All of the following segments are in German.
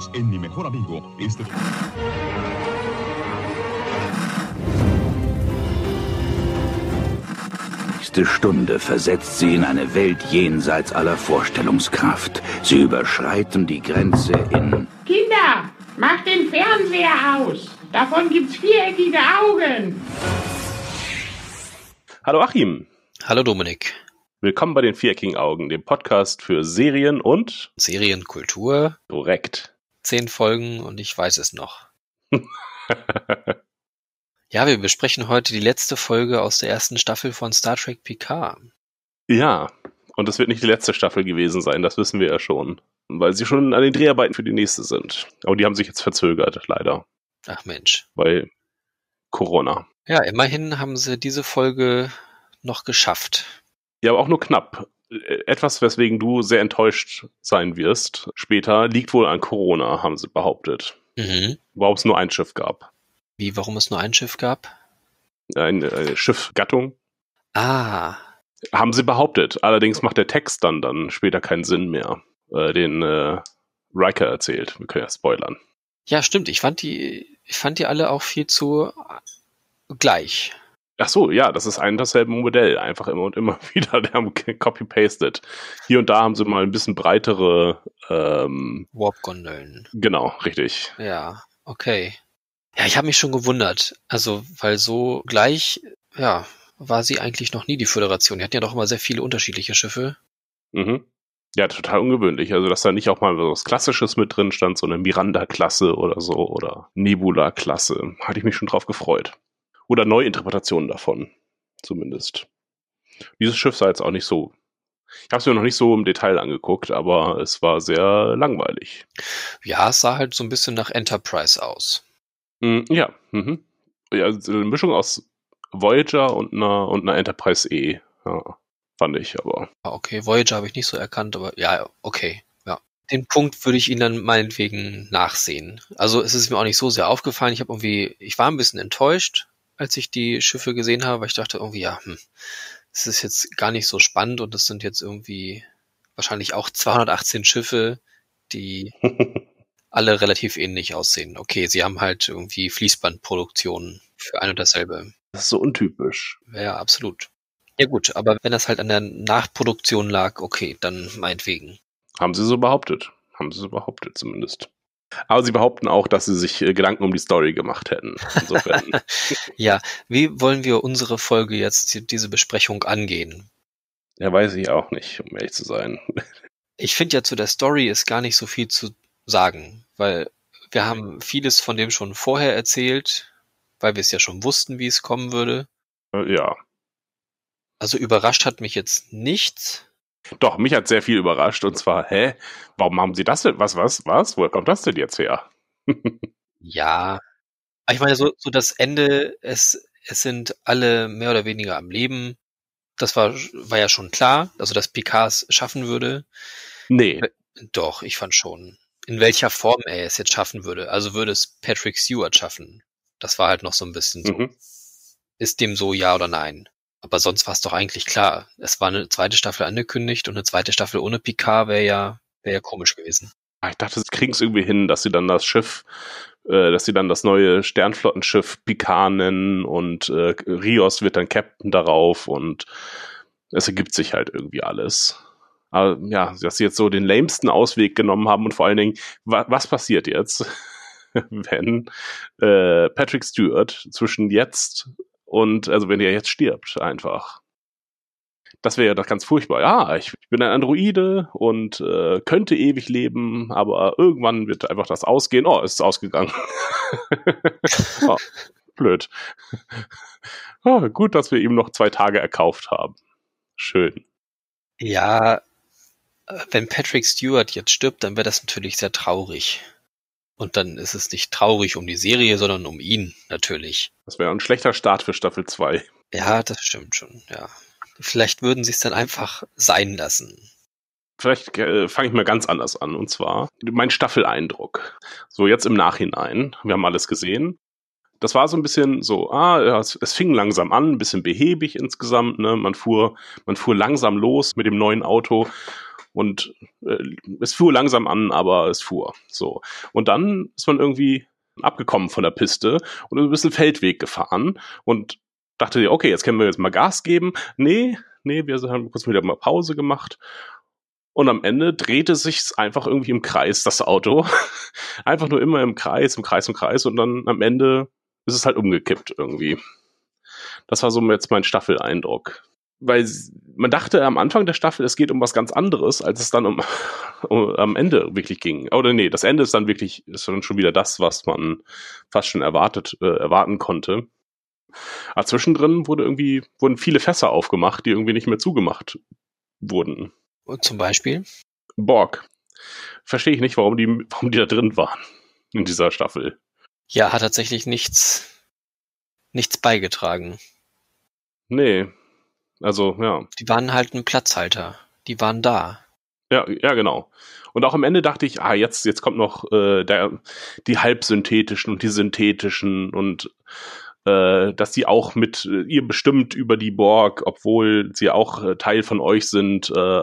Unidos en Mi Mejor Amigo. Este... nächste Stunde versetzt sie in eine Welt jenseits aller Vorstellungskraft. Sie überschreiten die Grenze in... Kinder, macht den Fernseher aus. Davon gibt's viereckige Augen. Hallo Achim. Hallo Dominik. Willkommen bei den viereckigen Augen, dem Podcast für Serien und Serienkultur. Korrekt. Zehn Folgen und ich weiß es noch. ja, wir besprechen heute die letzte Folge aus der ersten Staffel von Star Trek Picard. Ja, und es wird nicht die letzte Staffel gewesen sein, das wissen wir ja schon. Weil sie schon an den Dreharbeiten für die nächste sind. Aber die haben sich jetzt verzögert, leider. Ach Mensch. Weil Corona. Ja, immerhin haben sie diese Folge noch geschafft. Ja, aber auch nur knapp. Etwas, weswegen du sehr enttäuscht sein wirst später, liegt wohl an Corona, haben sie behauptet. Mhm. Warum es nur ein Schiff gab. Wie, warum es nur ein Schiff gab? Eine, eine Schiffgattung. Ah. Haben sie behauptet. Allerdings macht der Text dann, dann später keinen Sinn mehr, äh, den äh, Riker erzählt. Wir können ja spoilern. Ja, stimmt. Ich fand die, ich fand die alle auch viel zu gleich. Ach so, ja, das ist ein dasselbe Modell, einfach immer und immer wieder. Die haben copy-pasted. Hier und da haben sie mal ein bisschen breitere ähm, Warp-Gondeln. Genau, richtig. Ja, okay. Ja, ich habe mich schon gewundert. Also, weil so gleich, ja, war sie eigentlich noch nie die Föderation. Die hatten ja doch immer sehr viele unterschiedliche Schiffe. Mhm. Ja, total ungewöhnlich. Also, dass da nicht auch mal was Klassisches mit drin stand, so eine Miranda-Klasse oder so oder Nebula-Klasse. Hatte ich mich schon drauf gefreut. Oder Neuinterpretationen davon, zumindest. Dieses Schiff sah jetzt auch nicht so. Ich habe es mir noch nicht so im Detail angeguckt, aber es war sehr langweilig. Ja, es sah halt so ein bisschen nach Enterprise aus. Mm, ja, mhm. ja, also eine Mischung aus Voyager und einer, und einer Enterprise E. Ja, fand ich, aber. Ah, Okay, Voyager habe ich nicht so erkannt, aber ja, okay. Ja. Den Punkt würde ich Ihnen dann meinetwegen nachsehen. Also es ist mir auch nicht so sehr aufgefallen. Ich habe irgendwie, ich war ein bisschen enttäuscht, als ich die Schiffe gesehen habe, weil ich dachte irgendwie, ja, hm, es ist jetzt gar nicht so spannend und es sind jetzt irgendwie wahrscheinlich auch 218 Schiffe, die alle relativ ähnlich aussehen. Okay, sie haben halt irgendwie Fließbandproduktionen für ein und dasselbe. Das ist so untypisch. Ja, absolut. Ja gut, aber wenn das halt an der Nachproduktion lag, okay, dann meinetwegen. Haben sie so behauptet. Haben sie so behauptet zumindest. Aber sie behaupten auch, dass sie sich äh, Gedanken um die Story gemacht hätten. Ja, wie wollen wir unsere Folge jetzt, die- diese Besprechung angehen? ja, weiß ich auch nicht, um ehrlich zu sein. Ich finde ja zu der Story ist gar nicht so viel zu sagen, weil wir haben vieles von dem schon vorher erzählt, weil wir es ja schon wussten, wie es kommen würde. Äh, ja. Also überrascht hat mich jetzt nichts. Doch, mich hat sehr viel überrascht. Und zwar, hä? Warum haben sie das denn? Was, was, was? Woher kommt das denn jetzt her? Ja. Aber ich meine, so, so das Ende, es, es sind alle mehr oder weniger am Leben. Das war, war ja schon klar, also dass Picard es schaffen würde. Nee. Doch, ich fand schon. In welcher Form er es jetzt schaffen würde. Also würde es Patrick Stewart schaffen. Das war halt noch so ein bisschen so. Mhm. Ist dem so ja oder nein? Aber sonst war es doch eigentlich klar. Es war eine zweite Staffel angekündigt und eine zweite Staffel ohne Picard wäre ja, wäre ja komisch gewesen. Ah, Ich dachte, sie kriegen es irgendwie hin, dass sie dann das Schiff, äh, dass sie dann das neue Sternflottenschiff Picard nennen und äh, Rios wird dann Captain darauf und es ergibt sich halt irgendwie alles. Aber ja, dass sie jetzt so den lamesten Ausweg genommen haben und vor allen Dingen, wa was passiert jetzt, wenn äh, Patrick Stewart zwischen jetzt und, also wenn er jetzt stirbt, einfach. Das wäre ja doch ganz furchtbar. Ja, ich, ich bin ein Androide und äh, könnte ewig leben, aber irgendwann wird einfach das ausgehen. Oh, ist ausgegangen. oh, blöd. Oh, gut, dass wir ihm noch zwei Tage erkauft haben. Schön. Ja, äh, wenn Patrick Stewart jetzt stirbt, dann wäre das natürlich sehr traurig. Und dann ist es nicht traurig um die Serie, sondern um ihn natürlich. Das wäre ein schlechter Start für Staffel 2. Ja, das stimmt schon, ja. Vielleicht würden sie es dann einfach sein lassen. Vielleicht äh, fange ich mal ganz anders an. Und zwar mein Staffeleindruck. So jetzt im Nachhinein. Wir haben alles gesehen. Das war so ein bisschen so, ah, es, es fing langsam an, ein bisschen behäbig insgesamt. Ne? Man fuhr, man fuhr langsam los mit dem neuen Auto Und äh, es fuhr langsam an, aber es fuhr. So. Und dann ist man irgendwie abgekommen von der Piste und ein bisschen Feldweg gefahren und dachte, okay, jetzt können wir jetzt mal Gas geben. Nee, nee, wir haben kurz wieder mal Pause gemacht. Und am Ende drehte sich einfach irgendwie im Kreis, das Auto. einfach nur immer im Kreis, im Kreis, im Kreis. Und dann am Ende ist es halt umgekippt irgendwie. Das war so jetzt mein Staffeleindruck. Weil man dachte am Anfang der Staffel, es geht um was ganz anderes, als es dann um, um am Ende wirklich ging. Oder nee, das Ende ist dann wirklich, ist dann schon wieder das, was man fast schon erwartet, äh, erwarten konnte. Aber zwischendrin wurde irgendwie, wurden viele Fässer aufgemacht, die irgendwie nicht mehr zugemacht wurden. Und zum Beispiel? Borg. Verstehe ich nicht, warum die, warum die da drin waren in dieser Staffel. Ja, hat tatsächlich nichts, nichts beigetragen. Nee. Also, ja. Die waren halt ein Platzhalter. Die waren da. Ja, ja, genau. Und auch am Ende dachte ich, ah, jetzt, jetzt kommt noch äh, der, die halbsynthetischen und die synthetischen und äh, dass die auch mit äh, ihr bestimmt über die Borg, obwohl sie auch äh, Teil von euch sind. Äh,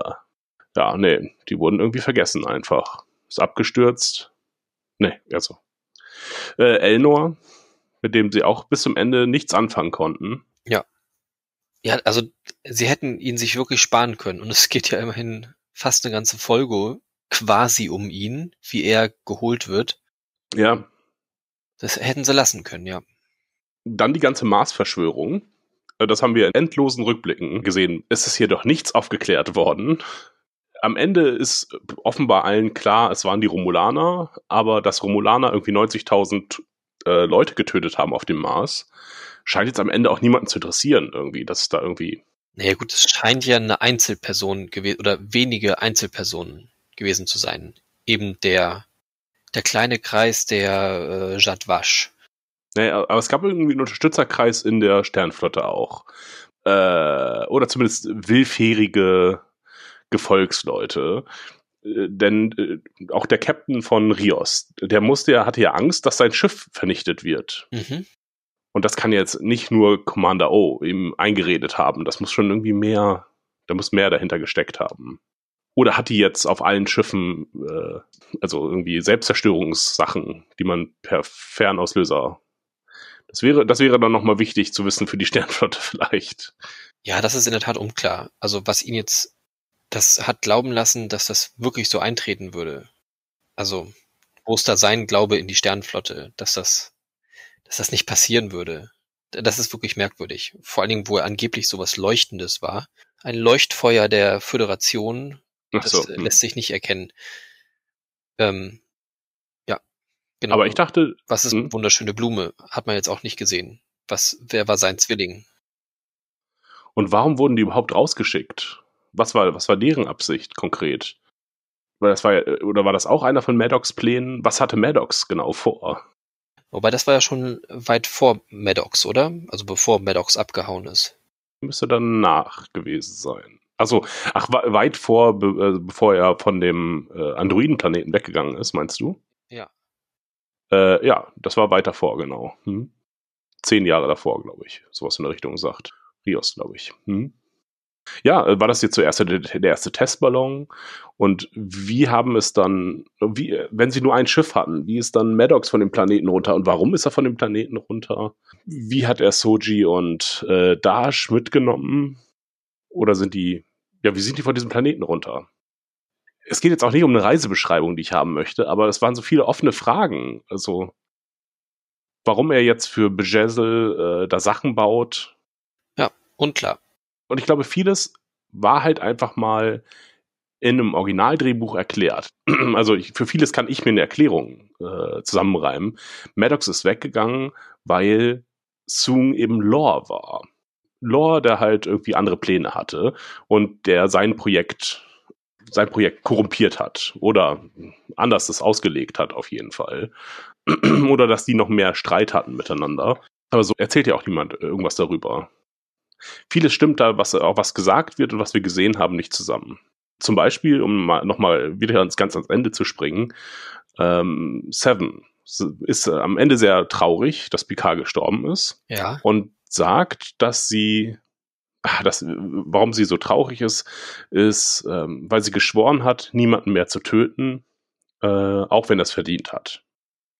ja, nee, die wurden irgendwie vergessen einfach. Ist abgestürzt. Nee, also. Äh, Elnor, mit dem sie auch bis zum Ende nichts anfangen konnten. Ja. Ja, also sie hätten ihn sich wirklich sparen können. Und es geht ja immerhin fast eine ganze Folge quasi um ihn, wie er geholt wird. Ja. Das hätten sie lassen können, ja. Dann die ganze Mars-Verschwörung. Äh, Das haben wir in endlosen Rückblicken gesehen. Es ist hier doch nichts aufgeklärt worden. Am Ende ist offenbar allen klar, es waren die Romulaner, aber dass Romulaner irgendwie 90.000 äh, Leute getötet haben auf dem Mars, scheint jetzt am Ende auch niemanden zu interessieren irgendwie, dass es da irgendwie Naja gut, es scheint ja eine Einzelperson gewesen oder wenige Einzelpersonen gewesen zu sein. Eben der der kleine Kreis der äh, Jadwasch. Naja, aber es gab irgendwie einen Unterstützerkreis in der Sternflotte auch. Äh, oder zumindest willfährige Gefolgsleute. Äh, denn äh, auch der Captain von Rios, der musste ja, hatte ja Angst, dass sein Schiff vernichtet wird. Mhm. Und das kann jetzt nicht nur Commander O ihm eingeredet haben. Das muss schon irgendwie mehr, da muss mehr dahinter gesteckt haben. Oder hat die jetzt auf allen Schiffen, äh, also irgendwie Selbstzerstörungssachen, die man per Fernauslöser. Das wäre, das wäre dann nochmal wichtig zu wissen für die Sternflotte vielleicht. Ja, das ist in der Tat unklar. Also was ihn jetzt, das hat glauben lassen, dass das wirklich so eintreten würde. Also, wo ist da sein Glaube in die Sternflotte, dass das, dass das nicht passieren würde? Das ist wirklich merkwürdig. Vor allen Dingen, wo er angeblich sowas Leuchtendes war. Ein Leuchtfeuer der Föderation, das so, äh, hm. lässt sich nicht erkennen. Ähm, ja, genau. Aber ich dachte, Was ist hm? eine wunderschöne Blume? Hat man jetzt auch nicht gesehen. Was, wer war sein Zwilling? Und warum wurden die überhaupt rausgeschickt? Was war, was war deren Absicht konkret? Weil das war ja, oder war das auch einer von Maddox Plänen? Was hatte Maddox genau vor? Wobei das war ja schon weit vor Maddox, oder? Also bevor Maddox abgehauen ist. Müsste dann nach gewesen sein. Also, ach, weit vor, be, äh, bevor er von dem äh, Androidenplaneten weggegangen ist, meinst du? Ja. Äh, ja, das war weiter vor, genau. Hm. Zehn Jahre davor, glaube ich. Sowas in der Richtung sagt. Rios, glaube ich. Hm. Ja, äh, war das jetzt zuerst der, der erste Testballon? Und wie haben es dann, wie, wenn sie nur ein Schiff hatten, wie ist dann Maddox von dem Planeten runter und warum ist er von dem Planeten runter? Wie hat er Soji und äh, Dash mitgenommen? Oder sind die, ja, wie sind die von diesem Planeten runter? Es geht jetzt auch nicht um eine Reisebeschreibung, die ich haben möchte, aber es waren so viele offene Fragen. Also, warum er jetzt für Bejezel äh, da Sachen baut, Unklar. Und ich glaube, vieles war halt einfach mal in einem Originaldrehbuch erklärt. Also ich, für vieles kann ich mir eine Erklärung äh, zusammenreimen. Maddox ist weggegangen, weil Soong eben Lore war. Lore, der halt irgendwie andere Pläne hatte und der sein Projekt sein Projekt korrumpiert hat oder anders das ausgelegt hat auf jeden Fall. oder dass die noch mehr Streit hatten miteinander. Aber so erzählt ja auch niemand irgendwas darüber vieles stimmt da, was auch was gesagt wird und was wir gesehen haben, nicht zusammen. Zum Beispiel, um mal, nochmal wieder ans ganz ans Ende zu springen, ähm, Seven ist äh, am Ende sehr traurig, dass Picard gestorben ist Ja. und sagt, dass sie ah, das, warum sie so traurig ist, ist, ähm, weil sie geschworen hat, niemanden mehr zu töten, äh, auch wenn er es verdient hat.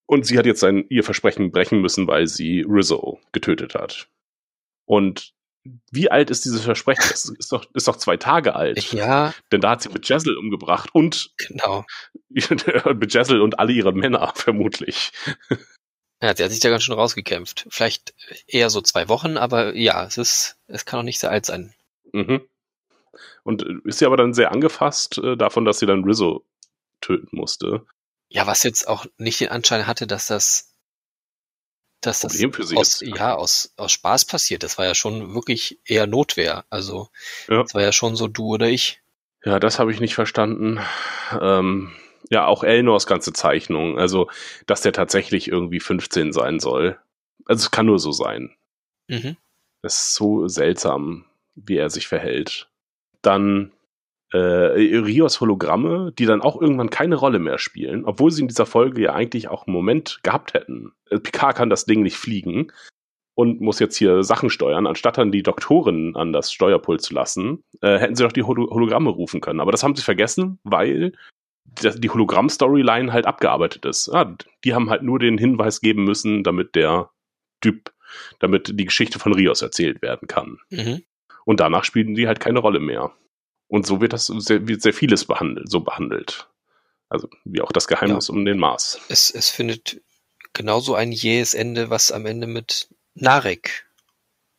Und sie hat jetzt sein, ihr Versprechen brechen müssen, weil sie Rizzo getötet hat. Und wie alt ist dieses Versprechen? Das ist doch, ist doch zwei Tage alt. Ja. Denn da hat sie mit Jessel umgebracht und Genau. mit Jessel und alle ihre Männer, vermutlich. Ja, sie hat sich da ganz schön rausgekämpft. Vielleicht eher so zwei Wochen, aber ja, es ist, es kann auch nicht sehr alt sein. Mhm. Und äh, ist sie aber dann sehr angefasst äh, davon, dass sie dann Rizzo töten musste. Ja, was jetzt auch nicht den Anschein hatte, dass das, dass das aus, ja, aus, aus Spaß passiert. Das war ja schon wirklich eher Notwehr. Also, Ja. das war ja schon so du oder ich. Ja, das habe ich nicht verstanden. Ähm, ja, auch Elnors ganze Zeichnung. Also, dass der tatsächlich irgendwie 15 sein soll. Also, es kann nur so sein. Mhm. Es ist so seltsam, wie er sich verhält. Dann äh, Rios Hologramme, die dann auch irgendwann keine Rolle mehr spielen, obwohl sie in dieser Folge ja eigentlich auch einen Moment gehabt hätten. Äh, Picard kann das Ding nicht fliegen und muss jetzt hier Sachen steuern, anstatt dann die Doktorin an das Steuerpult zu lassen, äh, hätten sie doch die Holo Hologramme rufen können. Aber das haben sie vergessen, weil die Hologramm-Storyline halt abgearbeitet ist. Ah, die haben halt nur den Hinweis geben müssen, damit der Typ, damit die Geschichte von Rios erzählt werden kann. Mhm. Und danach spielen die halt keine Rolle mehr. Und so wird das sehr, wird sehr vieles behandelt, so behandelt. Also wie auch das Geheimnis um den Mars. Es, es findet genauso ein jähes Ende, was am Ende mit Narek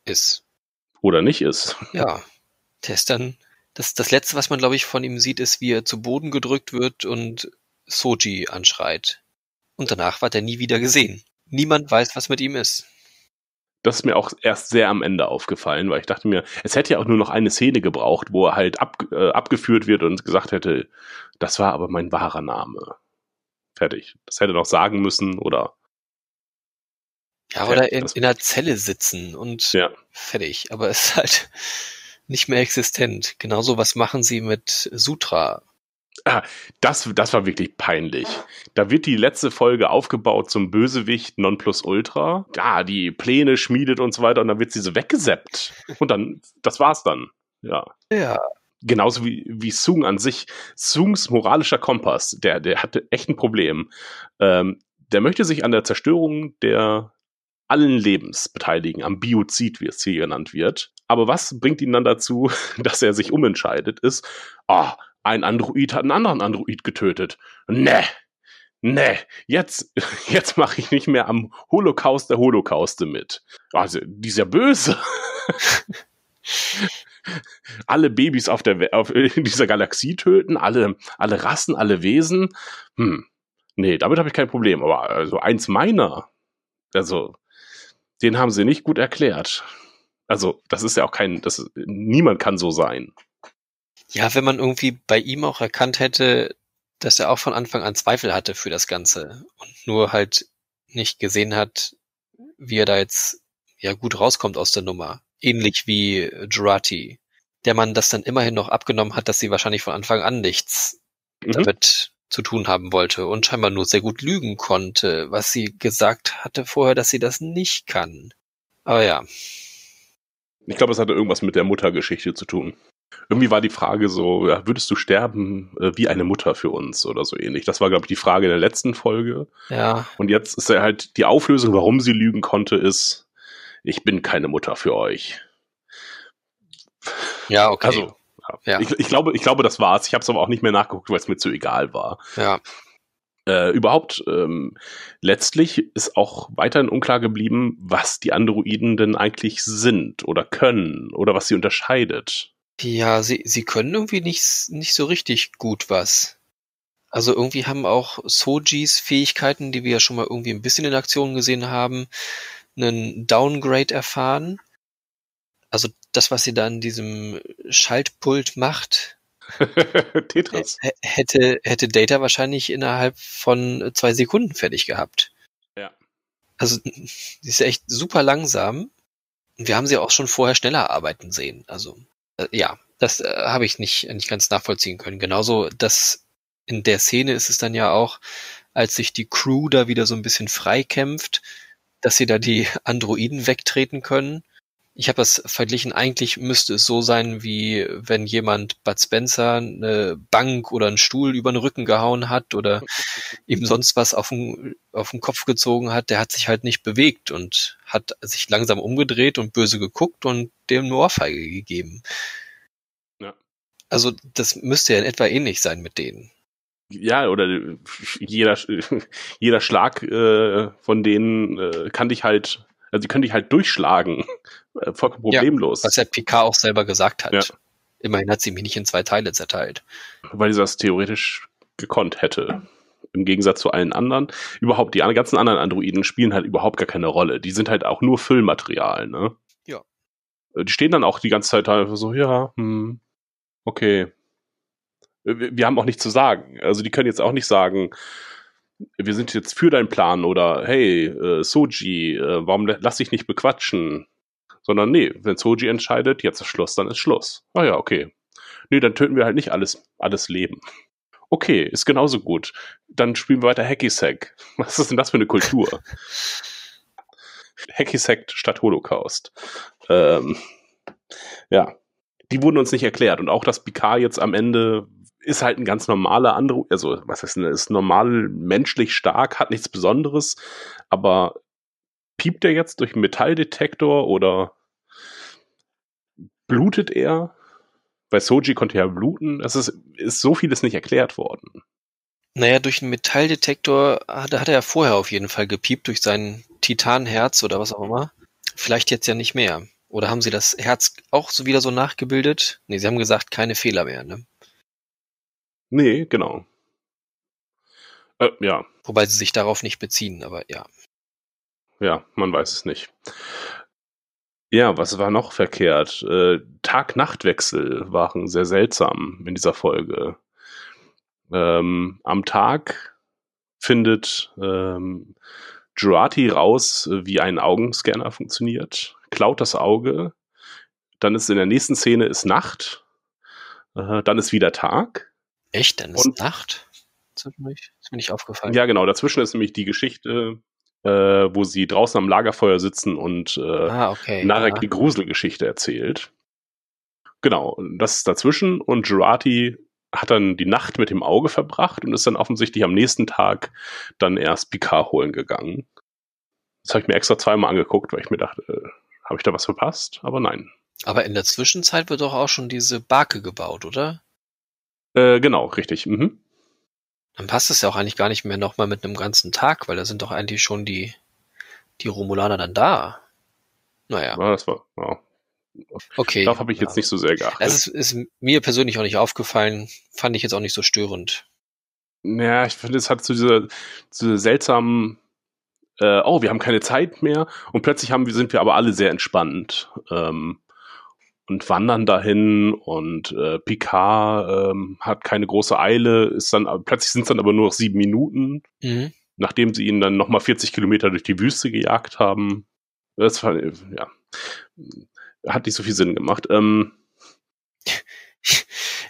ist. Oder nicht ist. Ja, der ist dann, das, das letzte, was man, glaube ich, von ihm sieht, ist, wie er zu Boden gedrückt wird und Soji anschreit. Und danach wird er nie wieder gesehen. Niemand weiß, was mit ihm ist. Das ist mir auch erst sehr am Ende aufgefallen, weil ich dachte mir, es hätte ja auch nur noch eine Szene gebraucht, wo er halt ab, äh, abgeführt wird und gesagt hätte, das war aber mein wahrer Name. Fertig. Das hätte er noch sagen müssen oder Ja, oder in, in einer Zelle sitzen und ja. fertig. Aber es ist halt nicht mehr existent. Genauso was machen sie mit Sutra. Das, das war wirklich peinlich. Da wird die letzte Folge aufgebaut zum Bösewicht Nonplusultra. Ja, die Pläne schmiedet und so weiter und dann wird sie so weggeseppt. Und dann, das war's dann. Ja. Ja. Genauso wie, wie Sung an sich. Sungs moralischer Kompass, der, der hatte echt ein Problem. Ähm, der möchte sich an der Zerstörung der allen Lebens beteiligen, am Biozid, wie es hier genannt wird. Aber was bringt ihn dann dazu, dass er sich umentscheidet, ist, ah, ein Android hat einen anderen Android getötet. Ne, ne, jetzt, jetzt mache ich nicht mehr am Holocaust der Holocauste mit. Also, dieser Böse. alle Babys auf der auf, in dieser Galaxie töten, alle, alle Rassen, alle Wesen. Hm. Nee, damit habe ich kein Problem. Aber also eins meiner, also, den haben sie nicht gut erklärt. Also, das ist ja auch kein, das, niemand kann so sein. Ja, wenn man irgendwie bei ihm auch erkannt hätte, dass er auch von Anfang an Zweifel hatte für das Ganze und nur halt nicht gesehen hat, wie er da jetzt ja gut rauskommt aus der Nummer. Ähnlich wie Jurati, der man das dann immerhin noch abgenommen hat, dass sie wahrscheinlich von Anfang an nichts Mhm. damit zu tun haben wollte und scheinbar nur sehr gut lügen konnte, was sie gesagt hatte vorher, dass sie das nicht kann. Aber ja, Ich glaube, es hatte irgendwas mit der Muttergeschichte zu tun. Irgendwie war die Frage so, ja, würdest du sterben äh, wie eine Mutter für uns oder so ähnlich? Das war, glaube ich, die Frage in der letzten Folge. ja, Und jetzt ist ja halt die Auflösung, warum sie lügen konnte, ist, ich bin keine Mutter für euch. ja, okay. Also, ja. Ja. Ich, ich, glaube, ich glaube, das war's. Ich habe es aber auch nicht mehr nachgeguckt, weil es mir zu egal war. ja, Äh, überhaupt, ähm, letztlich ist auch weiterhin unklar geblieben, was die Androiden denn eigentlich sind oder können oder was sie unterscheidet. Ja, sie, sie können irgendwie nicht, nicht so richtig gut was. Also irgendwie haben auch Sojis Fähigkeiten, die wir ja schon mal irgendwie ein bisschen in Aktion gesehen haben, einen Downgrade erfahren. Also das, was sie da in diesem Schaltpult macht, Tetris. hätte, hätte Data wahrscheinlich innerhalb von zwei Sekunden fertig gehabt. Ja. Also sie ist echt super langsam. Und wir haben sie auch schon vorher schneller arbeiten sehen. Also ja, das äh, habe ich nicht, nicht ganz nachvollziehen können. Genauso, dass in der Szene ist es dann ja auch, als sich die Crew da wieder so ein bisschen frei kämpft, dass sie da die Androiden wegtreten können. Ich habe das verglichen, eigentlich müsste es so sein, wie wenn jemand Bud Spencer eine Bank oder einen Stuhl über den Rücken gehauen hat oder ihm sonst was auf den, auf den Kopf gezogen hat. Der hat sich halt nicht bewegt und hat sich langsam umgedreht und böse geguckt und dem eine Ohrfeige gegeben. Ja. Also das müsste ja in etwa ähnlich sein mit denen. Ja, oder jeder, jeder Schlag äh, von denen äh, kann dich halt, also die können dich halt durchschlagen. Äh, vollkommen problemlos. Ja, was ja Picard auch selber gesagt hat. Ja. Immerhin hat sie mich nicht in zwei Teile zerteilt. Weil sie das theoretisch gekonnt hätte. Im Gegensatz zu allen anderen. Überhaupt, die ganzen anderen Androiden spielen halt überhaupt gar keine Rolle. Die sind halt auch nur Füllmaterial, ne? Ja. Die stehen dann auch die ganze Zeit da einfach so, ja, hm, okay. Wir wir haben auch nichts zu sagen. Also die können jetzt auch nicht sagen, wir sind jetzt für deinen Plan oder hey, äh, Soji, äh, warum lass dich nicht bequatschen? Sondern nee, wenn Soji entscheidet, jetzt ist Schluss, dann ist Schluss. Ah ja, okay. Nee, dann töten wir halt nicht alles, alles Leben. Okay, ist genauso gut. Dann spielen wir weiter Hacky Sack. Was ist denn das für eine Kultur? Hacky Sack statt Holocaust. Ähm, ja, die wurden uns nicht erklärt. Und auch das Picard jetzt am Ende ist halt ein ganz normaler Andro, also was heißt ist normal menschlich stark, hat nichts Besonderes, aber piept er jetzt durch einen Metalldetektor oder blutet er? Bei Soji konnte er bluten. Es ist, ist so vieles nicht erklärt worden. Naja, durch einen Metalldetektor hat, hat er ja vorher auf jeden Fall gepiept, durch sein Titanherz oder was auch immer. Vielleicht jetzt ja nicht mehr. Oder haben sie das Herz auch so wieder so nachgebildet? Nee, sie haben gesagt, keine Fehler mehr, ne? Nee, genau. Äh, ja, Wobei sie sich darauf nicht beziehen, aber ja. ja, man weiß es nicht. Ja, was war noch verkehrt? Äh, Tag-Nacht-Wechsel waren sehr seltsam in dieser Folge. Ähm, am Tag findet ähm, Jurati raus, wie ein Augenscanner funktioniert, klaut das Auge, dann ist in der nächsten Szene ist Nacht, äh, dann ist wieder Tag. Echt? Dann ist Und- Nacht? Zwischendurch? Ist mir nicht aufgefallen. Ja, genau, dazwischen ist nämlich die Geschichte, äh, wo sie draußen am Lagerfeuer sitzen und äh, Ah, okay. Narek ja. die Gruselgeschichte erzählt. Genau, das ist dazwischen und Jurati hat dann die Nacht mit dem Auge verbracht und ist dann offensichtlich am nächsten Tag dann erst Picard holen gegangen. Das habe ich mir extra zweimal angeguckt, weil ich mir dachte, äh, habe ich da was verpasst? Aber nein. Aber in der Zwischenzeit wird doch auch schon diese Barke gebaut, oder? Äh, genau, richtig. Mhm. Dann passt es ja auch eigentlich gar nicht mehr nochmal mit einem ganzen Tag, weil da sind doch eigentlich schon die, die Romulaner dann da. Naja, Ja, das war, ja. okay. Darauf habe ich jetzt ja. nicht so sehr geachtet. Es ist, ist mir persönlich auch nicht aufgefallen, fand ich jetzt auch nicht so störend. Ja, ich finde, es hat zu dieser, zu dieser seltsamen, äh, oh, wir haben keine Zeit mehr und plötzlich haben sind wir aber alle sehr entspannt ähm, und wandern dahin und äh, Picard ähm, hat keine große Eile, ist dann, plötzlich sind es dann aber nur noch sieben Minuten, Mhm. nachdem sie ihn dann nochmal 40 Kilometer durch die Wüste gejagt haben. Das war, ja, hat nicht so viel Sinn gemacht. Ähm,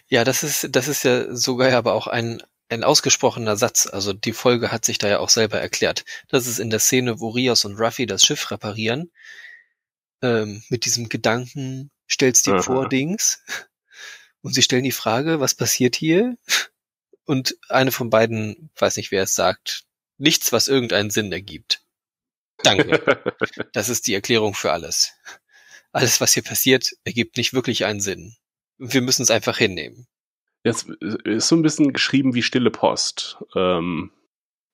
Ja, das ist, das ist ja sogar aber auch ein, ein ausgesprochener Satz. Also die Folge hat sich da ja auch selber erklärt. Das ist in der Szene, wo Rios und Ruffy das Schiff reparieren, ähm, mit diesem Gedanken, stellst dir vor, Dings. Und sie stellen die Frage, was passiert hier? Und eine von beiden, weiß nicht, wer es sagt, nichts, was irgendeinen Sinn ergibt. Danke. Das ist die Erklärung für alles. Alles, was hier passiert, ergibt nicht wirklich einen Sinn. Wir müssen es einfach hinnehmen. Das ist so ein bisschen geschrieben wie stille Post. Ähm,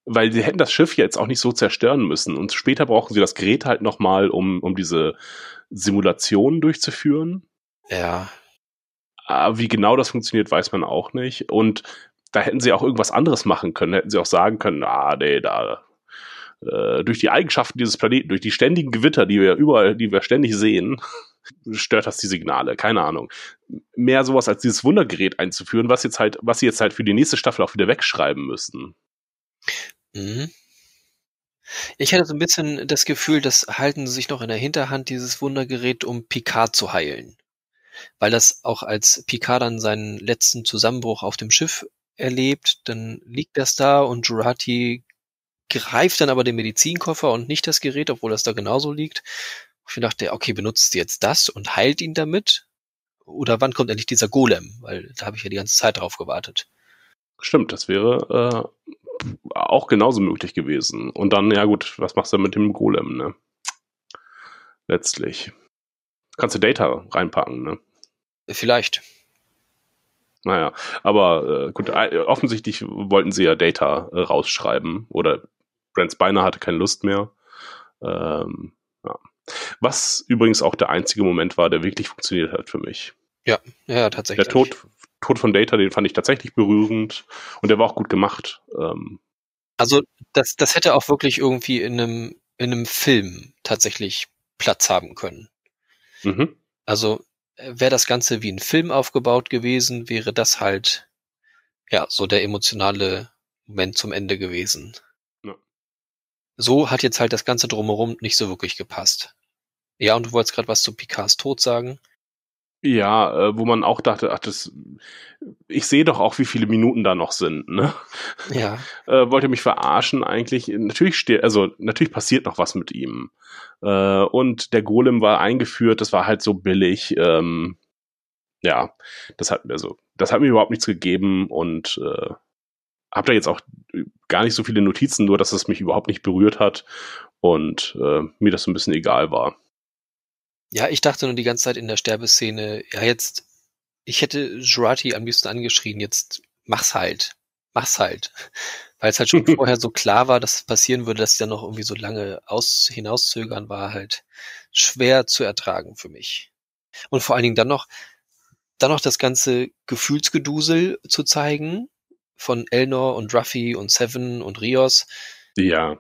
weil sie hätten das Schiff jetzt auch nicht so zerstören müssen. Und später brauchen sie das Gerät halt nochmal, um, um diese Simulation durchzuführen. Ja, Aber wie genau das funktioniert, weiß man auch nicht. Und da hätten sie auch irgendwas anderes machen können. Hätten sie auch sagen können, ah, nee, da äh, durch die Eigenschaften dieses Planeten, durch die ständigen Gewitter, die wir überall, die wir ständig sehen, stört das die Signale. Keine Ahnung. Mehr sowas als dieses Wundergerät einzuführen, was jetzt halt, was sie jetzt halt für die nächste Staffel auch wieder wegschreiben müssen. Mhm. Ich hatte so ein bisschen das Gefühl, das halten sie sich noch in der Hinterhand, dieses Wundergerät, um Picard zu heilen. Weil das auch als Picard dann seinen letzten Zusammenbruch auf dem Schiff erlebt, dann liegt das da und Jurati greift dann aber den Medizinkoffer und nicht das Gerät, obwohl das da genauso liegt. Ich dachte, okay, benutzt sie jetzt das und heilt ihn damit? Oder wann kommt endlich dieser Golem? Weil da habe ich ja die ganze Zeit drauf gewartet. Stimmt, das wäre äh, auch genauso möglich gewesen. Und dann, ja gut, was machst du mit dem Golem, ne? Letztlich. Kannst du Data reinpacken, ne? Vielleicht. Naja, aber äh, gut, äh, offensichtlich wollten sie ja Data äh, rausschreiben oder Brent Spiner hatte keine Lust mehr. Ähm, ja. Was übrigens auch der einzige Moment war, der wirklich funktioniert hat für mich. Ja, ja, tatsächlich. Der Tod, Tod von Data, den fand ich tatsächlich berührend und der war auch gut gemacht. Ähm, also das, das hätte auch wirklich irgendwie in einem, in einem Film tatsächlich Platz haben können. mhm. Also wäre das Ganze wie ein Film aufgebaut gewesen, wäre das halt ja so der emotionale Moment zum Ende gewesen. Ja. So hat jetzt halt das Ganze drumherum nicht so wirklich gepasst. Ja, und du wolltest gerade was zu Picards Tod sagen. Ja, äh, wo man auch dachte, ach, das, ich sehe doch auch, wie viele Minuten da noch sind, ne? Ja. Äh, wollte mich verarschen eigentlich. Natürlich steht, also natürlich passiert noch was mit ihm. Äh, und der Golem war eingeführt, das war halt so billig. Ähm, ja, das hat mir so, das hat mir überhaupt nichts gegeben und äh, habe da jetzt auch gar nicht so viele Notizen, nur dass es mich überhaupt nicht berührt hat und äh, mir das so ein bisschen egal war. Ja, ich dachte nur die ganze Zeit in der Sterbeszene, ja jetzt, ich hätte Jurati am liebsten angeschrien, jetzt mach's halt, mach's halt. Weil es halt schon vorher so klar war, dass es passieren würde, dass sie dann noch irgendwie so lange aus, hinauszögern, war halt schwer zu ertragen für mich. Und vor allen Dingen dann noch, dann noch das ganze Gefühlsgedusel zu zeigen von Elnor und Ruffy und Seven und Rios, Ja,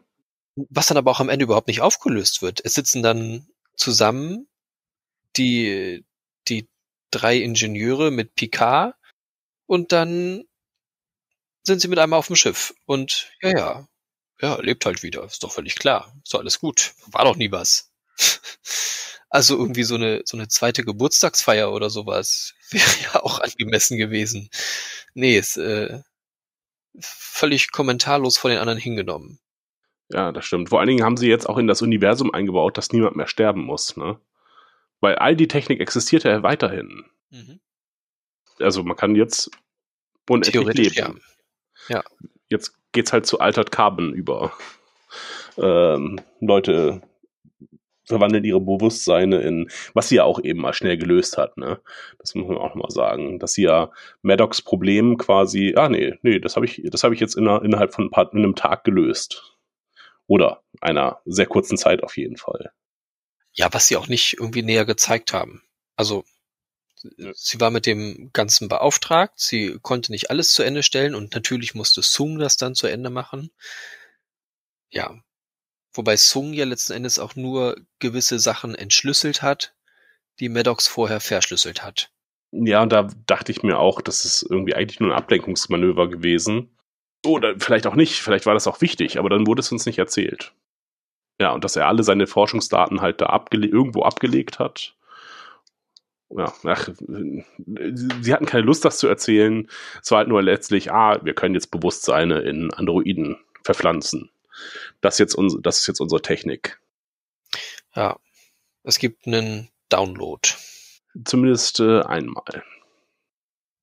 was dann aber auch am Ende überhaupt nicht aufgelöst wird. Es sitzen dann zusammen die, die drei Ingenieure mit Picard und dann sind sie mit einmal auf dem Schiff. Und ja, ja, ja, lebt halt wieder. Ist doch völlig klar. Ist doch alles gut. War doch nie was. Also irgendwie so eine, so eine zweite Geburtstagsfeier oder sowas wäre ja auch angemessen gewesen. Nee, ist äh, völlig kommentarlos von den anderen hingenommen. ja, das stimmt. Vor allen Dingen haben sie jetzt auch in das Universum eingebaut, dass niemand mehr sterben muss, ne? Weil all die Technik existiert ja weiterhin. Mhm. Also man kann jetzt unendlich Theoretisch, leben. ja. Ja. Jetzt geht's halt zu Altered Carbon über. Ähm, Leute verwandeln ihre Bewusstseine in, was sie ja auch eben mal schnell gelöst hat, ne? Das muss man auch mal sagen, dass sie ja Maddox Problem quasi, ah nee, nee, das habe ich, das habe ich jetzt inner, innerhalb von ein paar, in einem Tag gelöst. Oder einer sehr kurzen Zeit auf jeden Fall. Ja, was sie auch nicht irgendwie näher gezeigt haben. Also sie war mit dem Ganzen beauftragt, sie konnte nicht alles zu Ende stellen und natürlich musste Sung das dann zu Ende machen. Ja. Wobei Sung ja letzten Endes auch nur gewisse Sachen entschlüsselt hat, die Maddox vorher verschlüsselt hat. Ja, und da dachte ich mir auch, das ist irgendwie eigentlich nur ein Ablenkungsmanöver gewesen. Oder vielleicht auch nicht, vielleicht war das auch wichtig, aber dann wurde es uns nicht erzählt. Ja, und dass er alle seine Forschungsdaten halt da abgele irgendwo abgelegt hat. Ja, ach, sie hatten keine Lust, das zu erzählen. Es war halt nur letztlich, ah, wir können jetzt Bewusstseine in Androiden verpflanzen. Das, jetzt uns, das ist jetzt unsere Technik. Ja. Es gibt einen Download. Zumindest äh, einmal.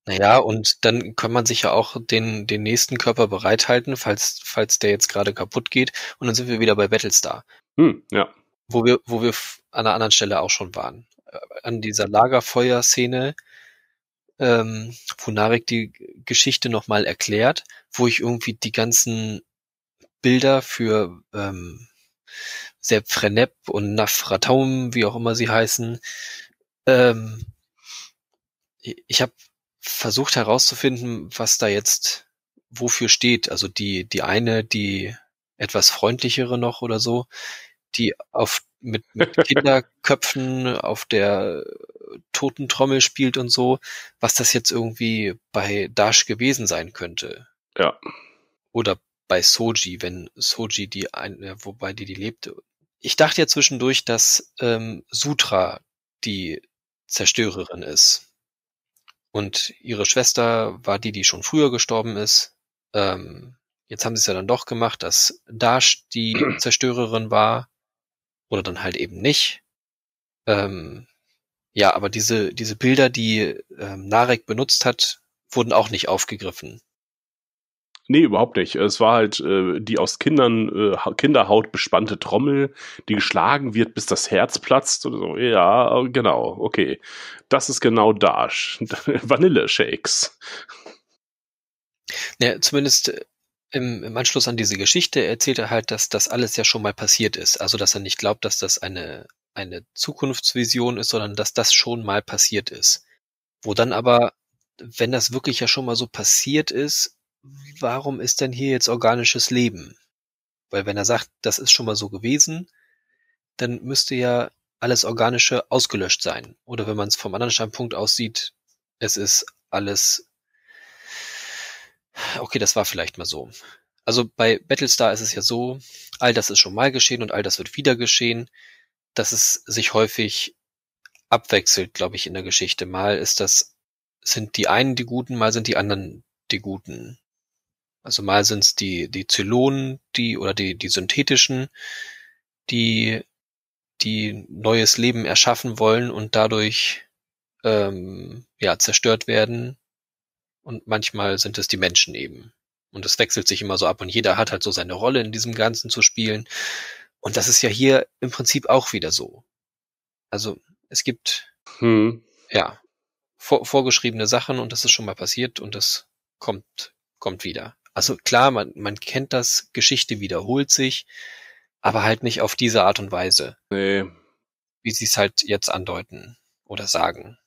Naja, und dann kann man sich ja auch den, den nächsten Körper bereithalten, falls, falls der jetzt gerade kaputt geht. Und dann sind wir wieder bei Battlestar, Hm, ja. wo wir, wo wir an einer anderen Stelle auch schon waren. Äh, An dieser Lagerfeuer-Szene, ähm, wo Narek die Geschichte nochmal erklärt, wo ich irgendwie die ganzen Bilder für ähm, Sepp Frenep und Nafrataum, wie auch immer sie heißen, ähm, ich habe versucht herauszufinden, was da jetzt wofür steht. Also die, die eine, die etwas freundlichere noch oder so, die auf mit, mit Kinderköpfen auf der Totentrommel spielt und so, was das jetzt irgendwie bei Dash gewesen sein könnte. Ja. Oder bei Soji, wenn Soji die eine, wobei die die lebte. Ich dachte ja zwischendurch, dass ähm, Sutra die Zerstörerin ist. Und ihre Schwester war die, die schon früher gestorben ist. Ähm, jetzt haben sie es ja dann doch gemacht, dass Dash die Zerstörerin war. Oder dann halt eben nicht. Ähm, ja, aber diese, diese Bilder, die ähm, Narek benutzt hat, wurden auch nicht aufgegriffen. Nee, überhaupt nicht. Es war halt äh, die aus Kindern, äh, Kinderhaut bespannte Trommel, die geschlagen wird, bis das Herz platzt. Oder so. Ja, genau, okay. Das ist genau Dash. Vanille-Shakes. Ja, zumindest äh, im, im Anschluss an diese Geschichte erzählt er halt, dass das alles ja schon mal passiert ist. Also, dass er nicht glaubt, dass das eine, eine Zukunftsvision ist, sondern dass das schon mal passiert ist. Wo dann aber, wenn das wirklich ja schon mal so passiert ist, warum ist denn hier jetzt organisches Leben? Weil wenn er sagt, das ist schon mal so gewesen, dann müsste ja alles Organische ausgelöscht sein. Oder wenn man es vom anderen Standpunkt aussieht, es ist alles Okay, das war vielleicht mal so. Also bei Battlestar ist es ja so, all das ist schon mal geschehen und all das wird wieder geschehen, dass es sich häufig abwechselt, glaube ich, in der Geschichte. Mal ist das, sind die einen die Guten, mal sind die anderen die Guten. Also mal sind es die, die Zylonen, die, oder die, die synthetischen, die, die neues Leben erschaffen wollen und dadurch, ähm, ja, zerstört werden und manchmal sind es die Menschen eben. Und es wechselt sich immer so ab und jeder hat halt so seine Rolle in diesem Ganzen zu spielen. Und das ist ja hier im Prinzip auch wieder so. Also es gibt hm. ja vor, vorgeschriebene Sachen und das ist schon mal passiert und das kommt kommt wieder. Also klar, man, man kennt das, Geschichte wiederholt sich, aber halt nicht auf diese Art und Weise. Nee. Wie sie es halt jetzt andeuten oder sagen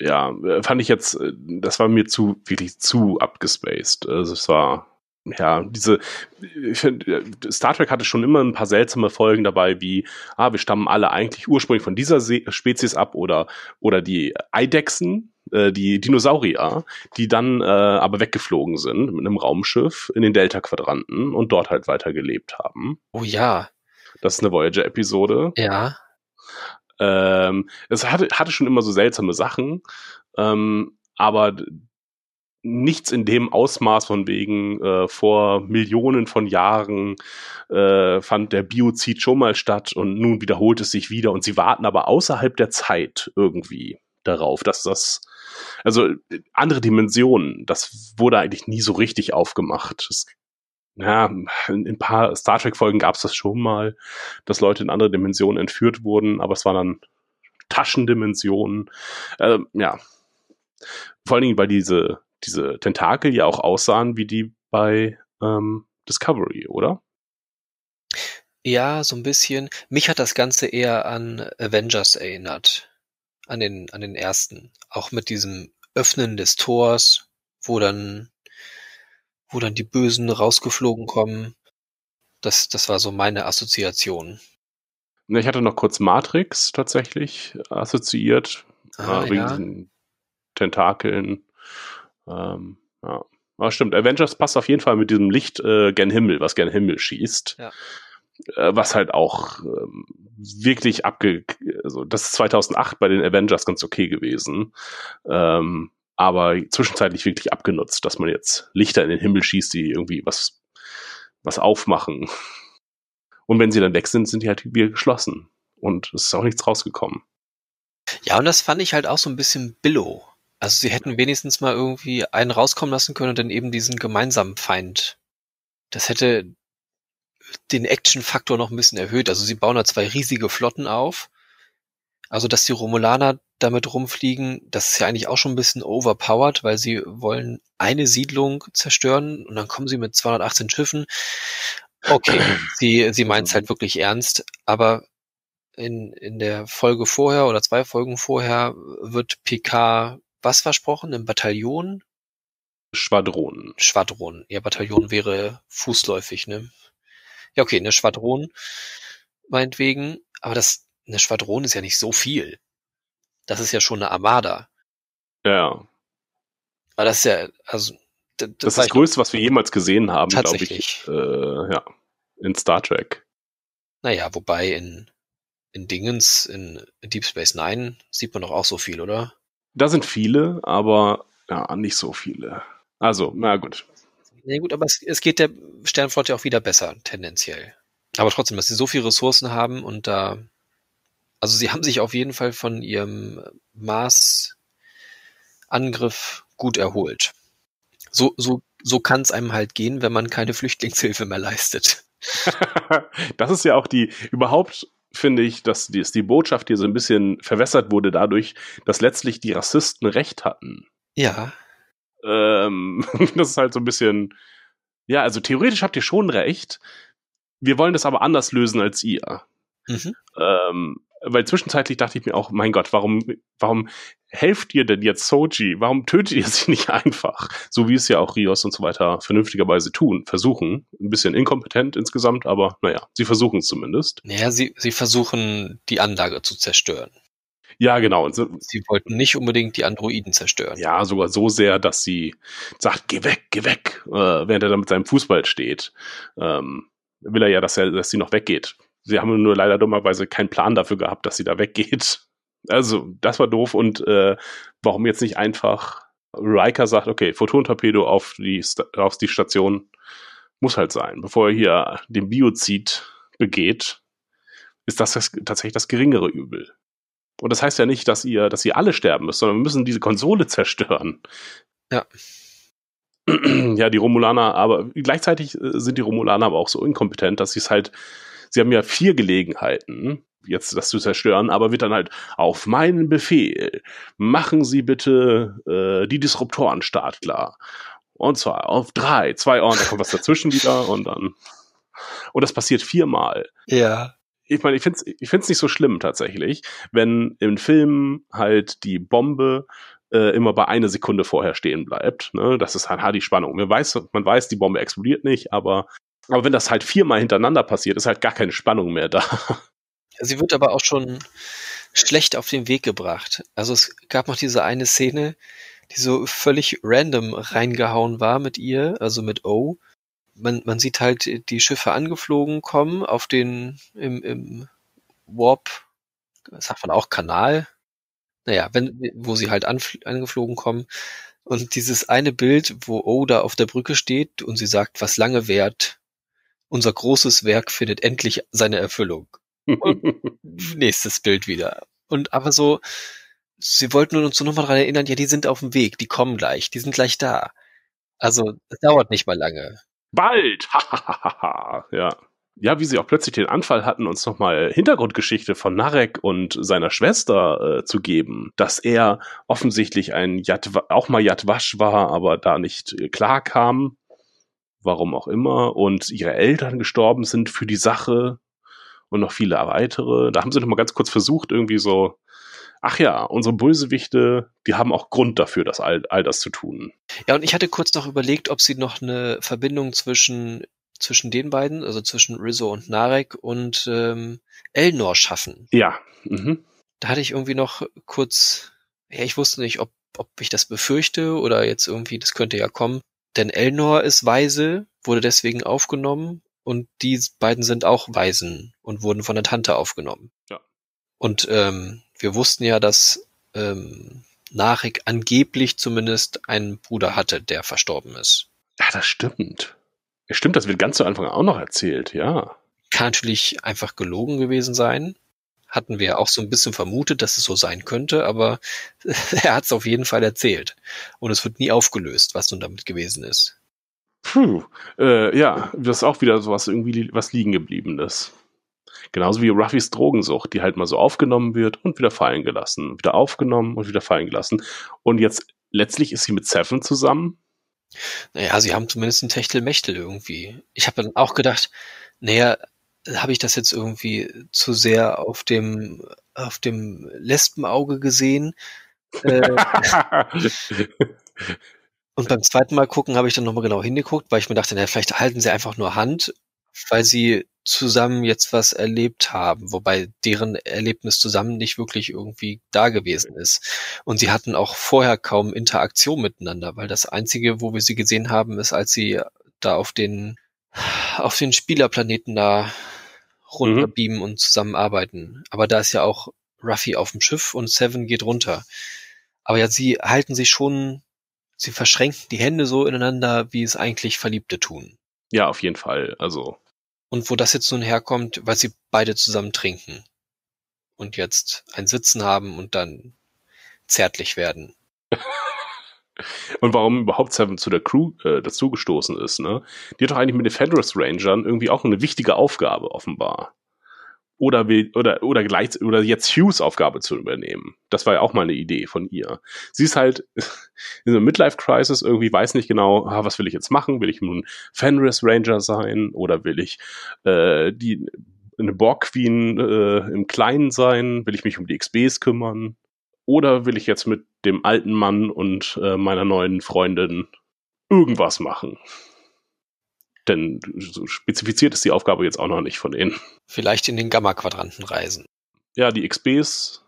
ja, äh, fand ich jetzt, äh, das war mir zu, wirklich zu abgespaced. Also es war, ja, diese, ich find, äh, Star Trek hatte schon immer ein paar seltsame Folgen dabei, wie, ah, wir stammen alle eigentlich ursprünglich von dieser Spezies ab oder, oder die Eidechsen, äh, die Dinosaurier, die dann äh, aber weggeflogen sind mit einem Raumschiff in den Delta-Quadranten und dort halt weiter gelebt haben. Oh ja. Das ist eine Voyager-Episode. Ja. Ähm, es hatte, hatte schon immer so seltsame Sachen, ähm, aber nichts in dem Ausmaß von wegen äh, vor Millionen von Jahren äh, fand der Biozid schon mal statt und nun wiederholt es sich wieder und sie warten aber außerhalb der Zeit irgendwie darauf, dass das also andere Dimensionen, das wurde eigentlich nie so richtig aufgemacht. Es ja, in ein paar Star Trek-Folgen gab es das schon mal, dass Leute in andere Dimensionen entführt wurden, aber es waren dann Taschendimensionen. Äh, ja. Vor allen Dingen, weil diese, diese Tentakel ja auch aussahen wie die bei ähm, Discovery, oder? Ja, so ein bisschen. Mich hat das Ganze eher an Avengers erinnert. An den, an den ersten. Auch mit diesem Öffnen des Tors, wo dann wo dann die Bösen rausgeflogen kommen. Das, das war so meine Assoziation. Ich hatte noch kurz Matrix tatsächlich assoziiert. Ah, äh, wegen ja. diesen Tentakeln. Ähm, ja. Aber stimmt, Avengers passt auf jeden Fall mit diesem Licht äh, gen Himmel, was gen Himmel schießt. Ja. Äh, was halt auch ähm, wirklich abge... Also das ist 2008 bei den Avengers ganz okay gewesen. Ähm, aber zwischenzeitlich wirklich abgenutzt, dass man jetzt Lichter in den Himmel schießt, die irgendwie was, was aufmachen. Und wenn sie dann weg sind, sind die halt wieder geschlossen. Und es ist auch nichts rausgekommen. Ja, und das fand ich halt auch so ein bisschen billow. Also sie hätten wenigstens mal irgendwie einen rauskommen lassen können und dann eben diesen gemeinsamen Feind. Das hätte den Action-Faktor noch ein bisschen erhöht. Also sie bauen da zwei riesige Flotten auf. Also, dass die Romulaner damit rumfliegen, das ist ja eigentlich auch schon ein bisschen overpowered, weil sie wollen eine Siedlung zerstören und dann kommen sie mit 218 Schiffen. Okay, sie, sie meint es halt wirklich ernst, aber in, in der Folge vorher oder zwei Folgen vorher wird PK was versprochen? Im Bataillon? Schwadron. Schwadron. Ja, Bataillon wäre fußläufig, ne? Ja, okay, eine Schwadron, meinetwegen. Aber das, eine Schwadron ist ja nicht so viel. Das ist ja schon eine Armada. Ja. Aber das ist ja, also. Das, das ist das Größte, was wir jemals gesehen haben, glaube ich. Äh, ja. In Star Trek. Naja, wobei in, in Dingens, in Deep Space Nine sieht man doch auch so viel, oder? Da sind viele, aber ja, nicht so viele. Also, na gut. Na gut, aber es, es geht der Sternflotte auch wieder besser, tendenziell. Aber trotzdem, dass sie so viele Ressourcen haben und da Also sie haben sich auf jeden Fall von ihrem Mars-Angriff gut erholt. So, so, so kann es einem halt gehen, wenn man keine Flüchtlingshilfe mehr leistet. das ist ja auch die, überhaupt finde ich, dass die, dass die Botschaft hier so ein bisschen verwässert wurde dadurch, dass letztlich die Rassisten recht hatten. Ja. Ähm, das ist halt so ein bisschen, ja, also theoretisch habt ihr schon recht. Wir wollen das aber anders lösen als ihr. Mhm. Ähm, weil zwischenzeitlich dachte ich mir auch, mein Gott, warum, warum helft ihr denn jetzt Soji? Warum tötet ihr sie nicht einfach? So wie es ja auch Rios und so weiter vernünftigerweise tun, versuchen. Ein bisschen inkompetent insgesamt, aber naja, sie versuchen es zumindest. Naja, sie, sie versuchen die Anlage zu zerstören. Ja, genau. Sie wollten nicht unbedingt die Androiden zerstören. Ja, sogar so sehr, dass sie sagt, geh weg, geh weg, äh, während er da mit seinem Fußball steht. Ähm, will er ja, dass, er, dass sie noch weggeht. Sie haben nur leider dummerweise keinen Plan dafür gehabt, dass sie da weggeht. Also, das war doof und äh, warum jetzt nicht einfach Riker sagt, okay, Photontorpedo auf die, auf die Station muss halt sein. Bevor er hier den Biozid begeht, ist das, das tatsächlich das geringere Übel. Und das heißt ja nicht, dass ihr, dass ihr alle sterben müsst, sondern wir müssen diese Konsole zerstören. Ja. Ja, die Romulaner, aber gleichzeitig äh, sind die Romulaner aber auch so inkompetent, dass sie es halt, sie haben ja vier Gelegenheiten, jetzt das zu zerstören, aber wird dann halt auf meinen Befehl, machen Sie bitte äh, die Disruptoren startklar. Und zwar auf drei, zwei, oh, und da kommt was dazwischen wieder und dann. Und das passiert viermal. Ja ich meine, ich finde es ich find's nicht so schlimm tatsächlich, wenn im Film halt die Bombe äh, immer bei einer Sekunde vorher stehen bleibt. Ne? Das ist halt die Spannung. Man weiß, man weiß, die Bombe explodiert nicht, aber, aber wenn das halt viermal hintereinander passiert, ist halt gar keine Spannung mehr da. Sie wird aber auch schon schlecht auf den Weg gebracht. Also es gab noch diese eine Szene, die so völlig random reingehauen war mit ihr, also mit O man, man sieht halt die Schiffe angeflogen kommen auf den im, im Warp, sagt man auch Kanal. Naja, wenn, wo sie halt angeflogen kommen. Und dieses eine Bild, wo Oda auf der Brücke steht und sie sagt, was lange währt, unser großes Werk findet endlich seine Erfüllung. Nächstes Bild wieder. Und aber so, sie wollten uns so nochmal daran erinnern, ja, die sind auf dem Weg, die kommen gleich, die sind gleich da. Also, es dauert nicht mal lange. Bald! ja. Ja, wie sie auch plötzlich den Anfall hatten, uns nochmal Hintergrundgeschichte von Narek und seiner Schwester äh, zu geben, dass er offensichtlich ein Yad, auch mal Yadwasch war, aber da nicht äh, klar kam, warum auch immer, und ihre Eltern gestorben sind für die Sache und noch viele weitere. Da haben sie nochmal ganz kurz versucht, irgendwie so ach ja, unsere Bösewichte, die haben auch Grund dafür, das all, all das zu tun. Ja, und ich hatte kurz noch überlegt, ob sie noch eine Verbindung zwischen zwischen den beiden, also zwischen Rizzo und Narek und ähm, Elnor schaffen. Ja. Mhm. Da hatte ich irgendwie noch kurz, ja, ich wusste nicht, ob, ob ich das befürchte oder jetzt irgendwie, das könnte ja kommen. Denn Elnor ist weise, wurde deswegen aufgenommen und die beiden sind auch Waisen und wurden von der Tante aufgenommen. Ja. Und ähm, wir wussten ja, dass ähm, Narek angeblich zumindest einen Bruder hatte, der verstorben ist. Ja, das stimmt. Stimmt, das wird ganz zu Anfang auch noch erzählt, ja. Kann natürlich einfach gelogen gewesen sein. Hatten wir auch so ein bisschen vermutet, dass es so sein könnte, aber er hat es auf jeden Fall erzählt. Und es wird nie aufgelöst, was nun damit gewesen ist. Puh, äh, ja, das ist auch wieder so was irgendwie was liegen gebliebenes. Genauso wie Ruffys Drogensucht, die halt mal so aufgenommen wird und wieder fallen gelassen, wieder aufgenommen und wieder fallen gelassen. Und jetzt letztlich ist sie mit Seven zusammen. Naja, sie haben zumindest ein Techtelmechtel irgendwie. Ich habe dann auch gedacht, naja, habe ich das jetzt irgendwie zu sehr auf dem auf dem Lesbenauge gesehen? Äh, und beim zweiten Mal gucken habe ich dann nochmal genau hingeguckt, weil ich mir dachte, naja, vielleicht halten sie einfach nur Hand, weil sie zusammen jetzt was erlebt haben, wobei deren Erlebnis zusammen nicht wirklich irgendwie da gewesen ist. Und sie hatten auch vorher kaum Interaktion miteinander, weil das einzige, wo wir sie gesehen haben, ist, als sie da auf den, auf den Spielerplaneten da runterbeamen mhm. und zusammenarbeiten. Aber da ist ja auch Ruffy auf dem Schiff und Seven geht runter. Aber ja, sie halten sich schon, sie verschränken die Hände so ineinander, wie es eigentlich Verliebte tun. Ja, auf jeden Fall. Also und wo das jetzt nun herkommt, weil sie beide zusammen trinken. und jetzt ein Sitzen haben und dann zärtlich werden. Und warum überhaupt Seven zu der Crew äh, dazugestoßen ist, ne? Die hat doch eigentlich mit den Fenris Rangern irgendwie auch eine wichtige Aufgabe, offenbar. Oder, will, oder, oder, gleich, oder jetzt Hughes Aufgabe zu übernehmen. Das war ja auch mal eine Idee von ihr. Sie ist halt in so einer Midlife-Crisis irgendwie, weiß nicht genau, ah, was will ich jetzt machen? Will ich nun Fenris Ranger sein? Oder will ich äh, die eine Borg Queen äh, im Kleinen sein? Will ich mich um die XBs kümmern? Oder will ich jetzt mit dem alten Mann und äh, meiner neuen Freundin irgendwas machen? Denn so spezifiziert ist die Aufgabe jetzt auch noch nicht von denen. Vielleicht in den Gamma-Quadranten reisen. Ja, die XBs.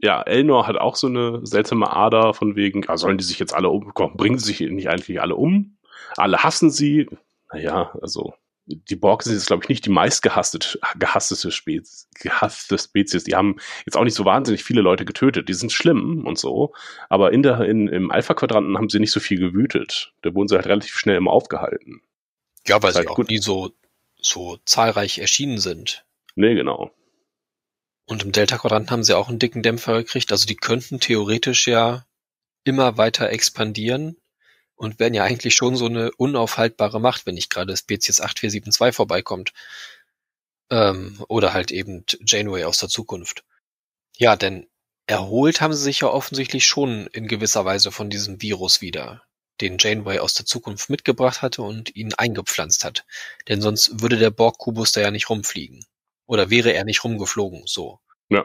Ja, Elnor hat auch so eine seltsame Ader von wegen, ja, sollen die sich jetzt alle umkommen? Bringen sie sich nicht eigentlich alle um? Alle hassen sie. Naja, also die Borg sind jetzt, glaube ich, nicht die meistgehasste gehasstete Spezies, gehasste Spezies. Die haben jetzt auch nicht so wahnsinnig viele Leute getötet. Die sind schlimm und so. Aber in der, in, im Alpha-Quadranten haben sie nicht so viel gewütet. Da wurden sie halt relativ schnell immer aufgehalten. Ja, weil sie halt auch gut. nie so, so zahlreich erschienen sind. Nee, genau. Und im Delta-Quadranten haben sie auch einen dicken Dämpfer gekriegt. Also die könnten theoretisch ja immer weiter expandieren und wären ja eigentlich schon so eine unaufhaltbare Macht, wenn nicht gerade Spezies 8472 vorbeikommt. Ähm, oder halt eben Janeway aus der Zukunft. Ja, denn erholt haben sie sich ja offensichtlich schon in gewisser Weise von diesem Virus wieder, den Janeway aus der Zukunft mitgebracht hatte und ihn eingepflanzt hat. Denn sonst würde der Borg-Kubus da ja nicht rumfliegen. Oder wäre er nicht rumgeflogen, so. Ja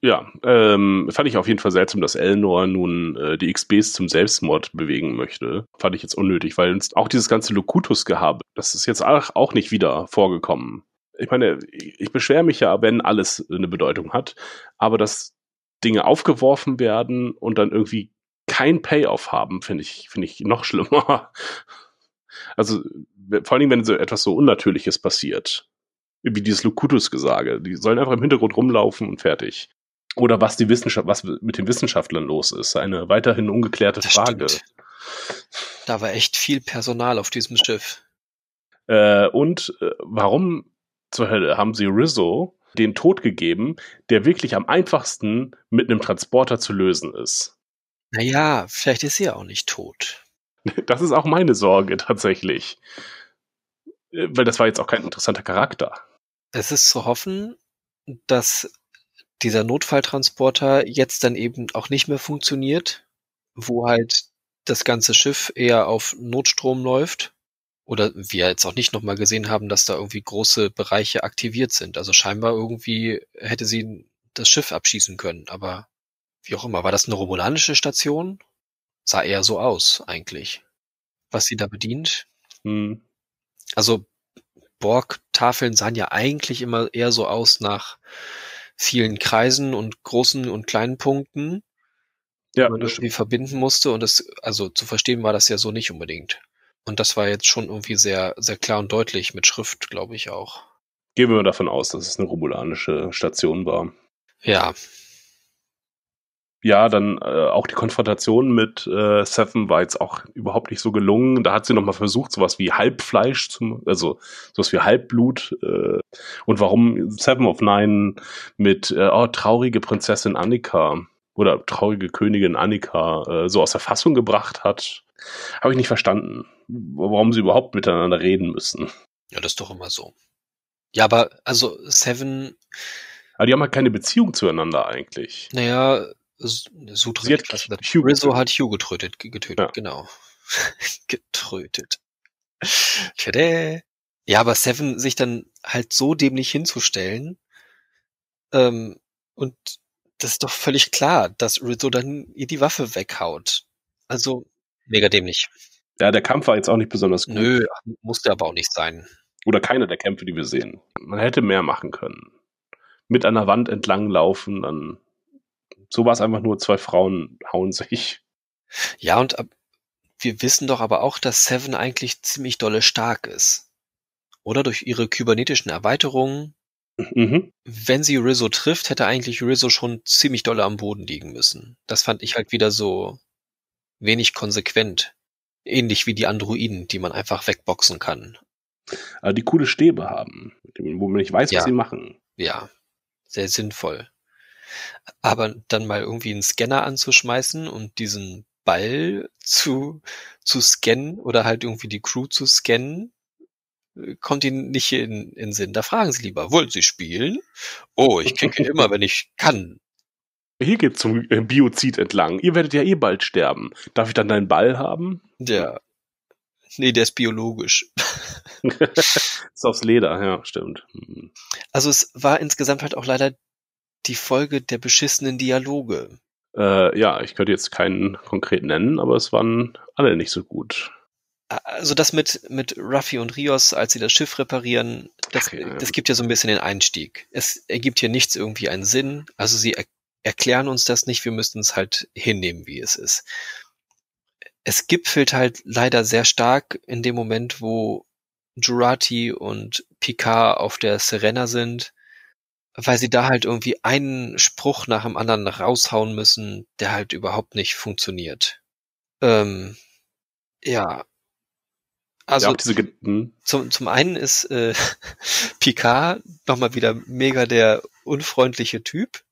ja, ähm, fand ich auf jeden Fall seltsam, dass Elnor nun äh, die XBs zum Selbstmord bewegen möchte. Fand ich jetzt unnötig, weil auch dieses ganze Locutus-Gehabe, das ist jetzt auch, nicht wieder vorgekommen. Ich meine, ich, beschwere mich ja, wenn alles eine Bedeutung hat, aber dass Dinge aufgeworfen werden und dann irgendwie kein Payoff haben, finde ich, finde ich noch schlimmer. Also, vor allem, wenn so etwas so Unnatürliches passiert wie dieses Locutus-Gesage. Die sollen einfach im Hintergrund rumlaufen und fertig. Oder was die Wissenschaft, was mit den Wissenschaftlern los ist. Eine weiterhin ungeklärte das Frage. Stimmt. Da war echt viel Personal auf diesem Schiff. Äh, und äh, warum zur Hölle haben sie Rizzo den Tod gegeben, der wirklich am einfachsten mit einem Transporter zu lösen ist? Naja, vielleicht ist sie ja auch nicht tot. Das ist auch meine Sorge tatsächlich. Äh, weil das war jetzt auch kein interessanter Charakter. Es ist zu hoffen, dass dieser Notfalltransporter jetzt dann eben auch nicht mehr funktioniert, wo halt das ganze Schiff eher auf Notstrom läuft. Oder wir jetzt auch nicht nochmal gesehen haben, dass da irgendwie große Bereiche aktiviert sind. Also scheinbar irgendwie hätte sie das Schiff abschießen können, aber wie auch immer. War das eine romulanische Station? Sah eher so aus, eigentlich. Was sie da bedient. Hm. Also Borg-Tafeln sahen ja eigentlich immer eher so aus nach vielen Kreisen und großen und kleinen Punkten, ja, die man irgendwie verbinden musste. Und das, also zu verstehen war das ja so nicht unbedingt. Und das war jetzt schon irgendwie sehr, sehr klar und deutlich mit Schrift, glaube ich auch. Gehen wir davon aus, dass es eine romulanische Station war. Ja, ja, dann äh, auch die Konfrontation mit äh, Seven war jetzt auch überhaupt nicht so gelungen. Da hat sie nochmal versucht, sowas wie Halbfleisch, zum, also sowas wie Halbblut. Äh, und warum Seven of Nine mit äh, oh, traurige Prinzessin Annika oder traurige Königin Annika äh, so aus der Fassung gebracht hat, habe ich nicht verstanden. Warum sie überhaupt miteinander reden müssen. Ja, das ist doch immer so. Ja, aber also Seven. Aber die haben halt keine Beziehung zueinander eigentlich. Naja, Sutra hat Hugh Rizzo hat Hugh getötet, getötet, ja. genau. getrötet. Ja, aber Seven sich dann halt so dämlich hinzustellen, ähm, und das ist doch völlig klar, dass Rizzo dann ihr die Waffe weghaut. Also, mega dämlich. Ja, der Kampf war jetzt auch nicht besonders gut. Nö, musste aber auch nicht sein. Oder keiner der Kämpfe, die wir sehen. Man hätte mehr machen können. Mit einer Wand entlang laufen, dann so war es einfach nur, zwei Frauen hauen sich. Ja, und wir wissen doch aber auch, dass Seven eigentlich ziemlich dolle stark ist. Oder durch ihre kybernetischen Erweiterungen. Mhm. Wenn sie Rizzo trifft, hätte eigentlich Rizzo schon ziemlich dolle am Boden liegen müssen. Das fand ich halt wieder so wenig konsequent. Ähnlich wie die Androiden, die man einfach wegboxen kann. äh, die coole Stäbe haben, wo man nicht weiß, Ja. was sie machen. Ja, sehr sinnvoll. Aber dann mal irgendwie einen Scanner anzuschmeißen und diesen Ball zu, zu scannen oder halt irgendwie die Crew zu scannen, äh, kommt ihnen nicht in, in Sinn. Da fragen sie lieber, wollen sie spielen? Oh, ich kicke immer, wenn ich kann. Hier geht's zum äh, Biozid entlang. Ihr werdet ja eh bald sterben. Darf ich dann deinen Ball haben? Der, nee, der ist biologisch. ist aus Leder, ja, stimmt. Hm. Also es war insgesamt halt auch leider die Folge der beschissenen Dialoge. Äh, ja, ich könnte jetzt keinen konkret nennen, aber es waren alle nicht so gut. Also das mit, mit Ruffy und Rios, als sie das Schiff reparieren, das, Ach ja. das gibt ja so ein bisschen den Einstieg. Es ergibt hier nichts irgendwie einen Sinn. Also sie er erklären uns das nicht, wir müssten es halt hinnehmen, wie es ist. Es gipfelt halt leider sehr stark in dem Moment, wo Jurati und Picard auf der Serena sind, weil sie da halt irgendwie einen Spruch nach dem anderen raushauen müssen, der halt überhaupt nicht funktioniert. Ähm, ja. Also ja, diese hm. zum, zum einen ist äh, Picard nochmal wieder mega der unfreundliche Typ,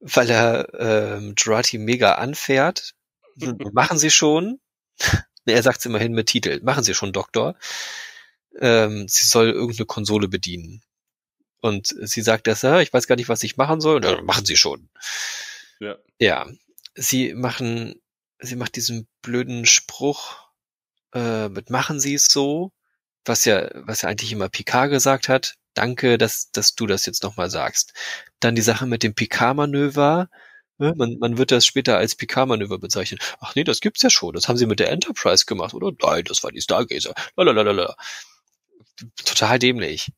weil er ähm, Jurati mega anfährt. Machen Sie schon. Er sagt es immerhin mit Titel. Machen Sie schon, Doktor. Ähm, sie soll irgendeine Konsole bedienen. Und sie sagt das, ich weiß gar nicht, was ich machen soll. Und, "Ja, machen Sie schon. Ja. Ja. Sie machen, sie macht diesen blöden Spruch, äh, mit machen Sie es so, was ja, was ja eigentlich immer Picard gesagt hat. Danke, dass, dass du das jetzt nochmal sagst. Dann die Sache mit dem Picard-Manöver. Ne? Man, man wird das später als Picard-Manöver bezeichnen. Ach nee, das gibt's ja schon. Das haben sie mit der Enterprise gemacht, oder? Nein, das war die Stargazer. Lalalala. Total dämlich.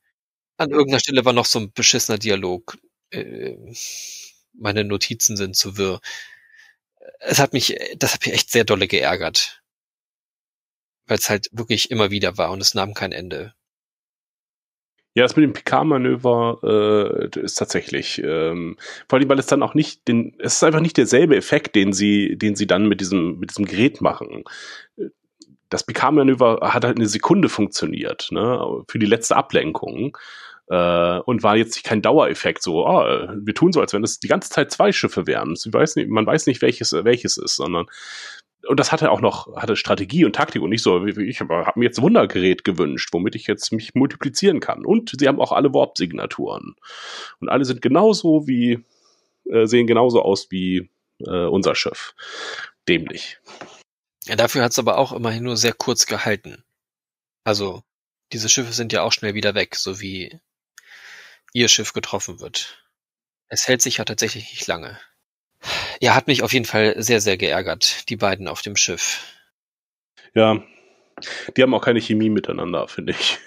An irgendeiner Stelle war noch so ein beschissener Dialog. Äh, meine Notizen sind zu wirr. Es hat mich, das hat mich echt sehr dolle geärgert. Weil es halt wirklich immer wieder war und es nahm kein Ende. Ja, das mit dem Picard-Manöver äh, ist tatsächlich, ähm, vor allem, weil es dann auch nicht den, es ist einfach nicht derselbe Effekt, den sie, den sie dann mit diesem, mit diesem Gerät machen. Das Picard-Manöver hat halt eine Sekunde funktioniert, ne, für die letzte Ablenkung. Äh, und war jetzt kein Dauereffekt, so, ah, wir tun so, als wenn es die ganze Zeit zwei Schiffe wären. Weiß nicht, man weiß nicht, welches, welches ist, sondern und das hatte auch noch hatte Strategie und Taktik und nicht so ich habe mir jetzt Wundergerät gewünscht, womit ich jetzt mich multiplizieren kann. Und sie haben auch alle Warp-Signaturen und alle sind genauso wie äh, sehen genauso aus wie äh, unser Schiff. Dämlich. Ja, dafür hat's aber auch immerhin nur sehr kurz gehalten. Also, diese Schiffe sind ja auch schnell wieder weg, so wie ihr Schiff getroffen wird. Es hält sich ja tatsächlich nicht lange. Ja, hat mich auf jeden Fall sehr, sehr geärgert, die beiden auf dem Schiff. Ja, die haben auch keine Chemie miteinander, finde ich.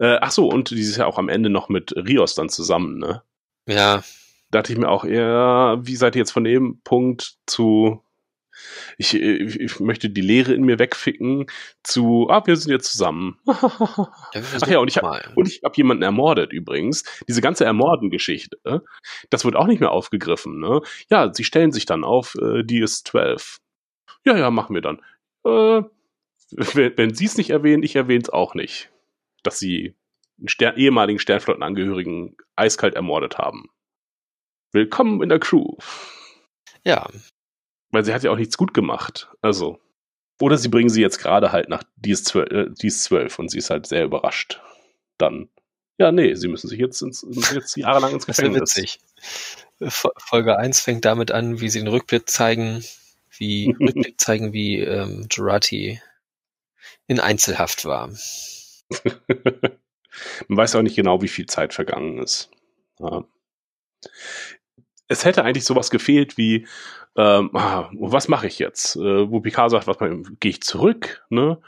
Äh, ach so, und die ist ja auch am Ende noch mit Rios dann zusammen, ne? Ja, Da dachte ich mir auch, ja, wie seid ihr jetzt von dem Punkt zu ich, ich, ich möchte die Leere in mir wegficken zu, ah, wir sind jetzt zusammen. Ach ja, und ich habe habe jemanden ermordet übrigens. Diese ganze Ermorden-Geschichte, das wird auch nicht mehr aufgegriffen. Ne? Ja, sie stellen sich dann auf äh, DS12. Ja, ja, machen wir dann. Äh, wenn wenn sie es nicht erwähnen, ich erwähne es auch nicht, dass sie einen Stern ehemaligen Sternflottenangehörigen eiskalt ermordet haben. Willkommen in der Crew. Ja, Weil sie hat ja auch nichts gut gemacht. Also. Oder sie bringen sie jetzt gerade halt nach DS12, äh, DS12 und sie ist halt sehr überrascht. Dann. Ja, nee, sie müssen sich jetzt, ins, jetzt jahrelang ins das ist ja Gefängnis. witzig. Fo- Folge 1 fängt damit an, wie sie den Rückblick zeigen, wie Rückblick zeigen, wie ähm, Jurati in Einzelhaft war. Man weiß auch nicht genau, wie viel Zeit vergangen ist. Ja. Es hätte eigentlich sowas gefehlt wie, ähm, ah, was mache ich jetzt? Äh, wo Picard sagt, was gehe ich zurück? Ne?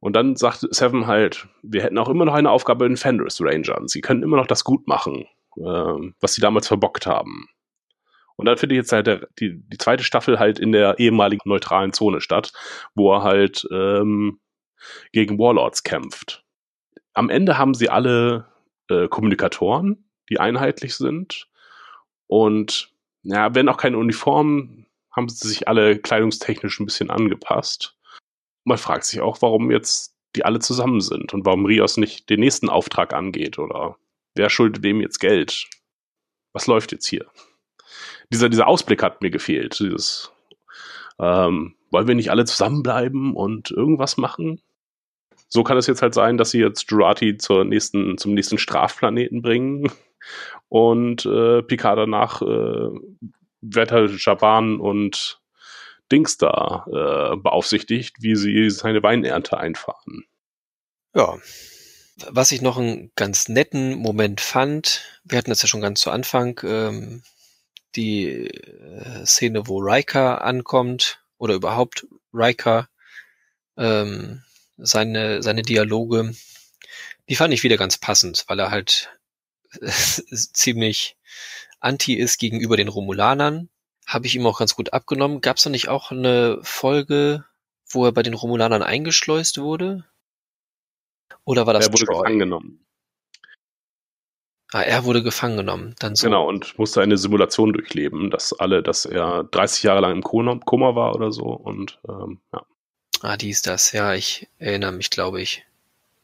Und dann sagt Seven halt, wir hätten auch immer noch eine Aufgabe in Fenris Rangern. Sie können immer noch das gut machen, ähm, was sie damals verbockt haben. Und dann findet jetzt halt der, die, die zweite Staffel halt in der ehemaligen neutralen Zone statt, wo er halt ähm, gegen Warlords kämpft. Am Ende haben sie alle äh, Kommunikatoren, die einheitlich sind. Und ja, wenn auch keine Uniformen, haben sie sich alle kleidungstechnisch ein bisschen angepasst. Man fragt sich auch, warum jetzt die alle zusammen sind und warum Rios nicht den nächsten Auftrag angeht oder wer schuldet dem jetzt Geld? Was läuft jetzt hier? Dieser, dieser Ausblick hat mir gefehlt. Dieses, ähm, wollen wir nicht alle zusammenbleiben und irgendwas machen? So kann es jetzt halt sein, dass sie jetzt Jurati zur nächsten, zum nächsten Strafplaneten bringen und äh, Picard danach äh, Wetter Japan und Dings da äh, beaufsichtigt, wie sie seine Weinernte einfahren. Ja. Was ich noch einen ganz netten Moment fand, wir hatten das ja schon ganz zu Anfang, ähm, die äh, Szene, wo Riker ankommt oder überhaupt Riker, ähm, seine, seine Dialoge, die fand ich wieder ganz passend, weil er halt ziemlich anti ist gegenüber den Romulanern. Habe ich ihm auch ganz gut abgenommen. Gab es da nicht auch eine Folge, wo er bei den Romulanern eingeschleust wurde? Oder war das Er wurde Troy? gefangen genommen. Ah, er wurde gefangen genommen. Dann so. Genau, und musste eine Simulation durchleben, dass alle, dass er 30 Jahre lang im Koma, war oder so. Und ähm, ja. Ah, die ist das. Ja, ich erinnere mich, glaube ich.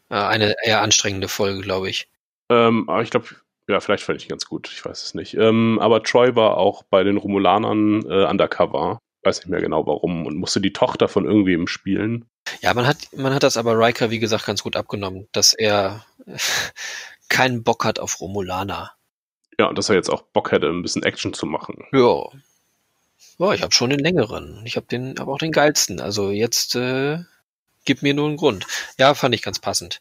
Ah, eine eher anstrengende Folge, glaube ich. Ähm, aber ich glaube, ja, vielleicht fand ich ihn ganz gut, ich weiß es nicht. Ähm, aber Troy war auch bei den Romulanern äh, undercover. Weiß nicht mehr genau warum und musste die Tochter von irgendwem spielen. Ja, man hat, man hat das aber Riker, wie gesagt, ganz gut abgenommen, dass er keinen Bock hat auf Romulaner. Ja, und dass er jetzt auch Bock hätte, ein bisschen Action zu machen. Ja. Ja, ich habe schon den längeren. Ich habe den, aber auch den geilsten. Also jetzt äh, gib mir nur einen Grund. Ja, fand ich ganz passend.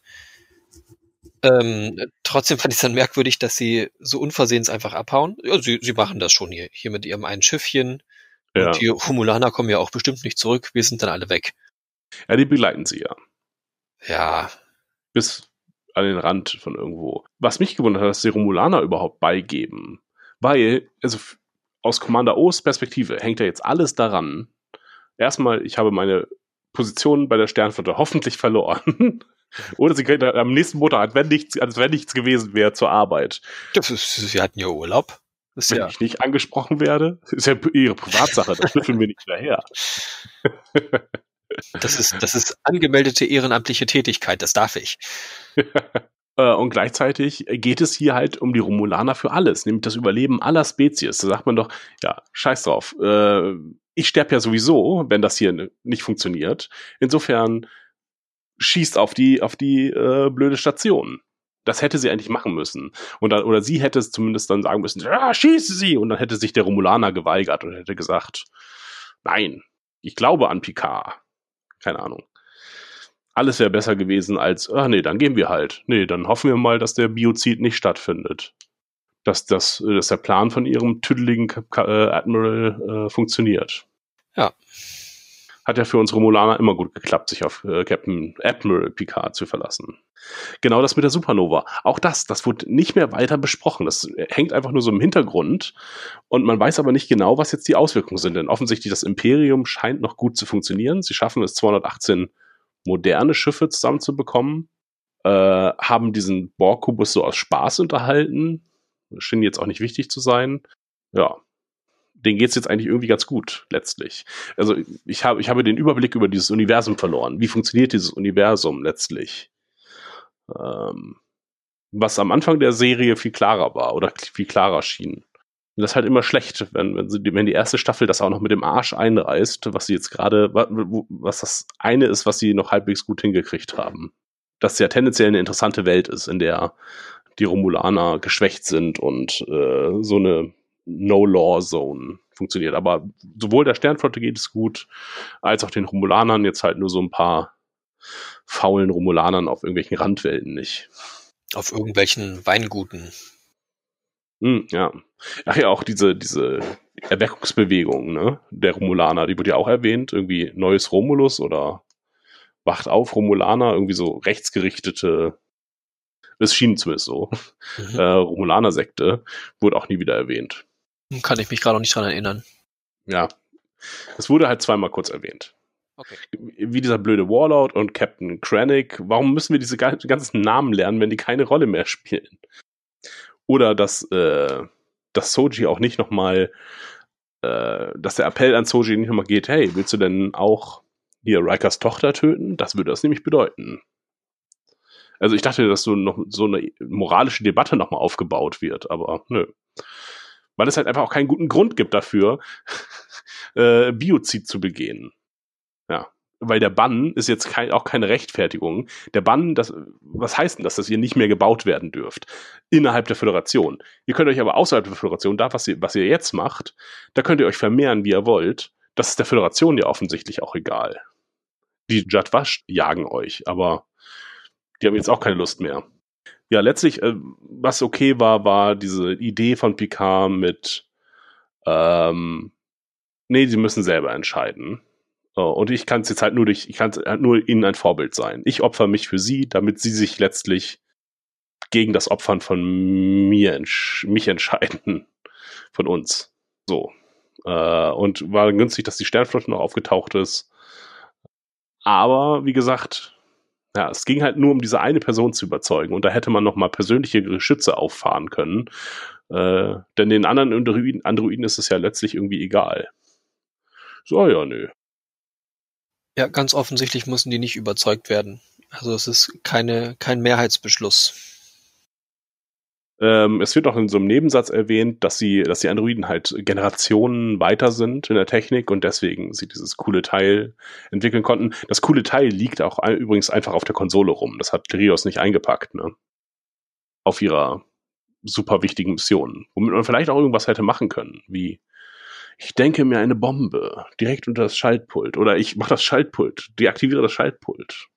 Ähm, trotzdem fand ich es dann merkwürdig, dass sie so unversehens einfach abhauen. Ja, sie, sie machen das schon hier, hier mit ihrem einen Schiffchen. Ja. Und die Romulaner kommen ja auch bestimmt nicht zurück. Wir sind dann alle weg. ja, die begleiten sie ja. Ja, Bis an den Rand von irgendwo. Was mich gewundert hat, dass die Romulaner überhaupt beigeben. Weil, also aus Commander O's Perspektive hängt ja jetzt alles daran. Erstmal, ich habe meine Position bei der Sternflotte hoffentlich verloren. Oder sie gehen am nächsten Montag, als wenn nichts, als wenn nichts gewesen wäre, zur Arbeit. das ist, sie hatten ja Urlaub. Das Wenn ja, ich nicht angesprochen werde, ist ja ihre Privatsache, das schnüffeln wir nicht hinterher. das ist, das ist angemeldete ehrenamtliche Tätigkeit. Das darf ich. Äh, Und gleichzeitig geht es hier halt um die Romulaner für alles, nämlich das Überleben aller Spezies. Da sagt man doch, ja, scheiß drauf. Äh, ich sterbe ja sowieso, wenn das hier nicht funktioniert. Insofern schießt auf die, auf die äh, blöde Station. Das hätte sie eigentlich machen müssen. Und dann, oder sie hätte es zumindest dann sagen müssen, ja, schieße sie! Und dann hätte sich der Romulaner geweigert und hätte gesagt, nein, ich glaube an Picard. Keine Ahnung. Alles wäre besser gewesen als, ah nee, dann gehen wir halt. Nee, dann hoffen wir mal, dass der Biozid nicht stattfindet. Dass, das, dass der Plan von ihrem tüdeligen äh, Admiral äh, funktioniert. Ja. Hat ja für uns Romulaner immer gut geklappt, sich auf äh, Captain Admiral Picard zu verlassen. Genau das mit der Supernova. Auch das, das wurde nicht mehr weiter besprochen. Das hängt einfach nur so im Hintergrund. Und man weiß aber nicht genau, was jetzt die Auswirkungen sind. Denn offensichtlich das Imperium scheint noch gut zu funktionieren. Sie schaffen es 218 moderne Schiffe zusammenzubekommen, äh, haben diesen Borg-Kubus so aus Spaß unterhalten. Schien jetzt auch nicht wichtig zu sein. Ja, denen geht's jetzt eigentlich irgendwie ganz gut, letztlich. Also ich habe, ich habe den Überblick über dieses Universum verloren. Wie funktioniert dieses Universum letztlich? Ähm, was am Anfang der Serie viel klarer war oder viel klarer schien. Und das ist halt immer schlecht, wenn, wenn, sie, wenn die erste Staffel das auch noch mit dem Arsch einreißt, was sie jetzt gerade, was das eine ist, was sie noch halbwegs gut hingekriegt haben. Dass ja tendenziell eine interessante Welt ist, in der die Romulaner geschwächt sind und äh, so eine No-Law-Zone funktioniert. Aber sowohl der Sternflotte geht es gut, als auch den Romulanern jetzt halt nur so ein paar faulen Romulanern auf irgendwelchen Randwelten nicht. Auf irgendwelchen Weinguten. Hm, ja. Ach ja, auch diese, diese Erweckungsbewegung, ne, der Romulaner, die wurde ja auch erwähnt, irgendwie neues Romulus oder Wacht auf Romulaner, irgendwie so rechtsgerichtete, es schien zumindest so, Mhm. äh, Romulaner-Sekte, wurde auch nie wieder erwähnt. Kann ich mich gerade noch nicht dran erinnern. Ja. Es wurde halt zweimal kurz erwähnt. Okay. Wie dieser blöde Warlord und Captain Krennic. Warum müssen wir diese ga- ganzen Namen lernen, wenn die keine Rolle mehr spielen? Oder dass, äh, dass Soji auch nicht nochmal, äh, dass der Appell an Soji nicht nochmal geht, hey, willst du denn auch hier Rikers Tochter töten? Das würde das nämlich bedeuten. Also ich dachte, dass so noch so eine moralische Debatte nochmal aufgebaut wird, aber nö. Weil es halt einfach auch keinen guten Grund gibt dafür, äh, Biozid zu begehen. Ja. Weil der Bann ist jetzt kein, auch keine Rechtfertigung. Der Bann, das, was heißt denn das, dass ihr nicht mehr gebaut werden dürft? Innerhalb der Föderation. Ihr könnt euch aber außerhalb der Föderation, da, was ihr, was ihr jetzt macht, da könnt ihr euch vermehren, wie ihr wollt. Das ist der Föderation ja offensichtlich auch egal. Die Jadwash jagen euch, aber die haben jetzt auch keine Lust mehr. Ja, letztlich, äh, was okay war, war diese Idee von Picard mit, ähm, nee, sie müssen selber entscheiden. So, und ich kann es jetzt halt nur durch, ich kann halt nur ihnen ein Vorbild sein. Ich opfer mich für sie, damit sie sich letztlich gegen das Opfern von mir, entsch mich entscheiden. Von uns. So. Äh, und war günstig, dass die Sternflotte noch aufgetaucht ist. Aber, wie gesagt, ja, es ging halt nur um diese eine Person zu überzeugen. Und da hätte man noch mal persönliche Geschütze auffahren können. Äh, denn den anderen Androiden, Androiden ist es ja letztlich irgendwie egal. So, ja, nö. Ja, ganz offensichtlich müssen die nicht überzeugt werden. Also es ist keine, kein Mehrheitsbeschluss. Ähm, es wird auch in so einem Nebensatz erwähnt, dass sie, dass die Androiden halt Generationen weiter sind in der Technik und deswegen sie dieses coole Teil entwickeln konnten. Das coole Teil liegt auch übrigens einfach auf der Konsole rum. Das hat Rios nicht eingepackt, ne? Auf ihrer super wichtigen Mission. Womit man vielleicht auch irgendwas hätte machen können, wie ich denke mir eine Bombe direkt unter das Schaltpult oder ich mache das Schaltpult, deaktiviere das Schaltpult.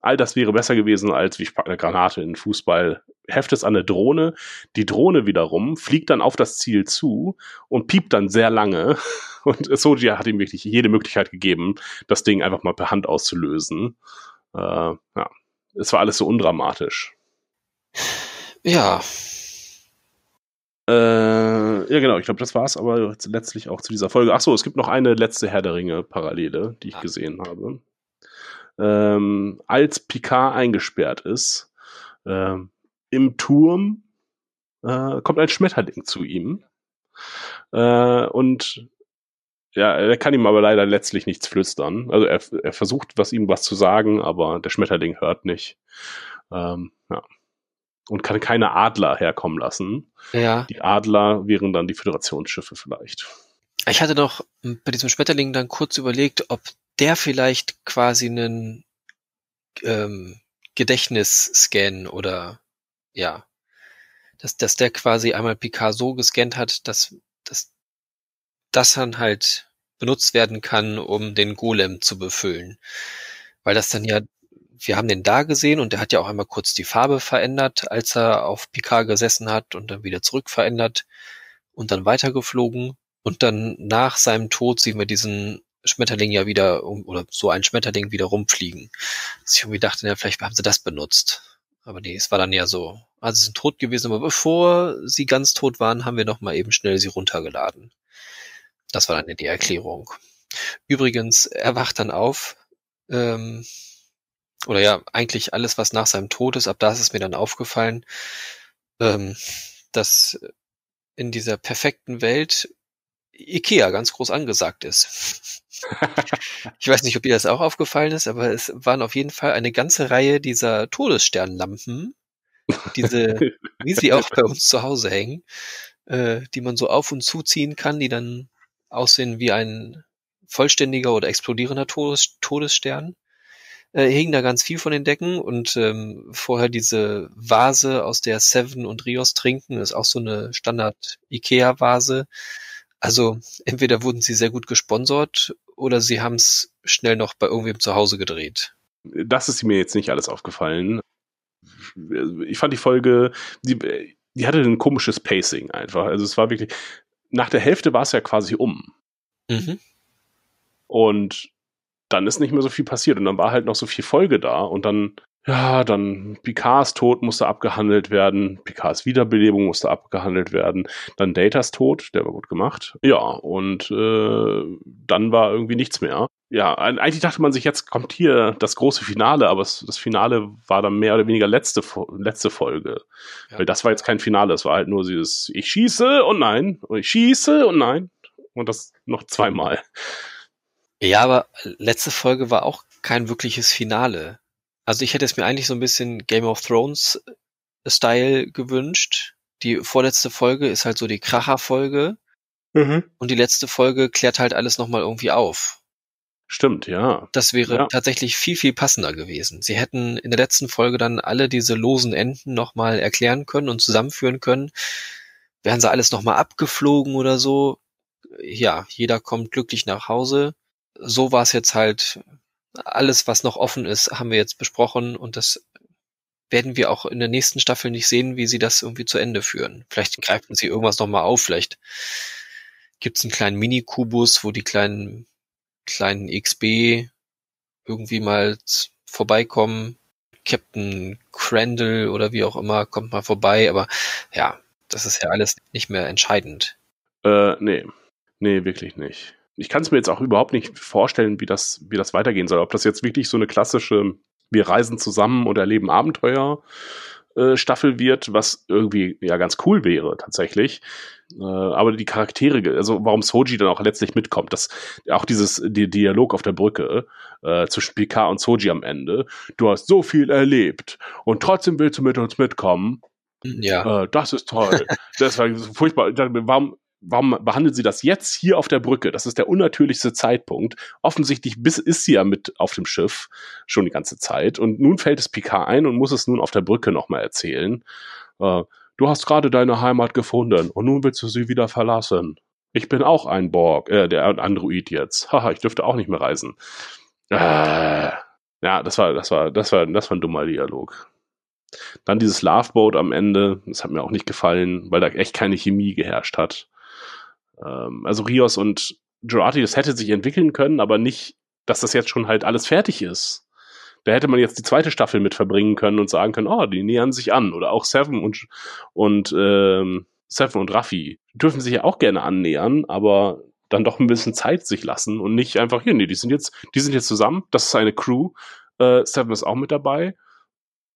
All das wäre besser gewesen, als wie ich packe eine Granate in den Fußball, hefte es an eine Drohne. Die Drohne wiederum fliegt dann auf das Ziel zu und piept dann sehr lange. Und Soja hat ihm wirklich jede Möglichkeit gegeben, das Ding einfach mal per Hand auszulösen. Äh, ja, es war alles so undramatisch. Ja, äh, ja, genau, ich glaube, das war es aber letztlich auch zu dieser Folge. Achso, es gibt noch eine letzte Herr der Ringe-Parallele, die ich ah. gesehen habe. Ähm, als Picard eingesperrt ist, äh, im Turm äh, kommt ein Schmetterling zu ihm. Äh, und ja, er kann ihm aber leider letztlich nichts flüstern. Also er, er versucht, was ihm was zu sagen, aber der Schmetterling hört nicht. Ähm, ja und kann keine Adler herkommen lassen. Ja. Die Adler wären dann die Föderationsschiffe vielleicht. Ich hatte noch bei diesem Schmetterling dann kurz überlegt, ob der vielleicht quasi einen ähm, Gedächtnisscan oder ja, dass, dass der quasi einmal Picard so gescannt hat, dass, dass das dann halt benutzt werden kann, um den Golem zu befüllen. Weil das dann ja wir haben den da gesehen und der hat ja auch einmal kurz die Farbe verändert, als er auf Picard gesessen hat und dann wieder zurück verändert und dann weitergeflogen. Und dann nach seinem Tod sehen wir diesen Schmetterling ja wieder, oder so ein Schmetterling wieder rumfliegen. Dass ich irgendwie dachte, ja, vielleicht haben sie das benutzt. Aber nee, es war dann ja so, also sie sind tot gewesen, aber bevor sie ganz tot waren, haben wir noch mal eben schnell sie runtergeladen. Das war dann ja die Erklärung. Übrigens, er wacht dann auf, ähm, oder ja, eigentlich alles, was nach seinem Tod ist, ab da ist es mir dann aufgefallen, ähm, dass in dieser perfekten Welt Ikea ganz groß angesagt ist. ich weiß nicht, ob ihr das auch aufgefallen ist, aber es waren auf jeden Fall eine ganze Reihe dieser Todessternlampen, diese, wie sie auch bei uns zu Hause hängen, äh, die man so auf und zuziehen kann, die dann aussehen wie ein vollständiger oder explodierender Todes Todesstern äh, hing da ganz viel von den Decken und ähm, vorher diese Vase, aus der Seven und Rios trinken, ist auch so eine Standard Ikea-Vase. Also entweder wurden sie sehr gut gesponsert oder sie haben es schnell noch bei irgendwem zu Hause gedreht. Das ist mir jetzt nicht alles aufgefallen. Ich fand die Folge, die, die hatte ein komisches Pacing einfach. Also es war wirklich, nach der Hälfte war es ja quasi um. Mhm. Und dann ist nicht mehr so viel passiert und dann war halt noch so viel Folge da und dann, ja, dann Picards Tod musste abgehandelt werden, Picards Wiederbelebung musste abgehandelt werden, dann Datas Tod, der war gut gemacht, ja, und äh, dann war irgendwie nichts mehr. Ja, eigentlich dachte man sich, jetzt kommt hier das große Finale, aber es, das Finale war dann mehr oder weniger letzte, letzte Folge. Ja. Weil das war jetzt kein Finale, es war halt nur dieses, ich schieße und nein, und ich schieße und nein. Und das noch zweimal. Ja, aber letzte Folge war auch kein wirkliches Finale. Also ich hätte es mir eigentlich so ein bisschen Game of Thrones Style gewünscht. Die vorletzte Folge ist halt so die Kracher-Folge. Mhm. Und die letzte Folge klärt halt alles nochmal irgendwie auf. Stimmt, ja. Das wäre Ja. tatsächlich viel, viel passender gewesen. Sie hätten in der letzten Folge dann alle diese losen Enden nochmal erklären können und zusammenführen können. Wären sie alles nochmal abgeflogen oder so. Ja, jeder kommt glücklich nach Hause. So war es jetzt halt. Alles, was noch offen ist, haben wir jetzt besprochen und das werden wir auch in der nächsten Staffel nicht sehen, wie sie das irgendwie zu Ende führen. Vielleicht greifen sie irgendwas nochmal auf, vielleicht gibt es einen kleinen Mini-Kubus, wo die kleinen, kleinen XB irgendwie mal vorbeikommen. Captain Crandall oder wie auch immer kommt mal vorbei, aber ja, das ist ja alles nicht mehr entscheidend. Äh, nee. Nee, wirklich nicht. Ich kann es mir jetzt auch überhaupt nicht vorstellen, wie das, wie das weitergehen soll. Ob das jetzt wirklich so eine klassische, wir reisen zusammen und erleben Abenteuer äh, Staffel wird, was irgendwie ja ganz cool wäre tatsächlich. Äh, aber die Charaktere, also warum Soji dann auch letztlich mitkommt, das auch dieses die Dialog auf der Brücke äh, zwischen Picard und Soji am Ende. Du hast so viel erlebt und trotzdem willst du mit uns mitkommen. Ja, Äh, das ist toll. das war furchtbar. Warum, warum behandelt sie das jetzt hier auf der Brücke? Das ist der unnatürlichste Zeitpunkt. Offensichtlich bis, ist sie ja mit auf dem Schiff schon die ganze Zeit. Und nun fällt es Picard ein und muss es nun auf der Brücke nochmal erzählen. Äh, du hast gerade deine Heimat gefunden und nun willst du sie wieder verlassen. Ich bin auch ein Borg, äh, der Android jetzt. Haha, ich dürfte auch nicht mehr reisen. Äh, ja, das war, das war, das war, das war ein dummer Dialog. Dann dieses Loveboat am Ende, das hat mir auch nicht gefallen, weil da echt keine Chemie geherrscht hat. Ähm, also Rios und Jurati, das hätte sich entwickeln können, aber nicht, dass das jetzt schon halt alles fertig ist. Da hätte man jetzt die zweite Staffel mit verbringen können und sagen können, oh, die nähern sich an. Oder auch Seven und, und ähm, Seven und Raffi dürfen sich ja auch gerne annähern, aber dann doch ein bisschen Zeit sich lassen und nicht einfach hier, nee, die sind jetzt, die sind jetzt zusammen, das ist eine Crew, äh, Seven ist auch mit dabei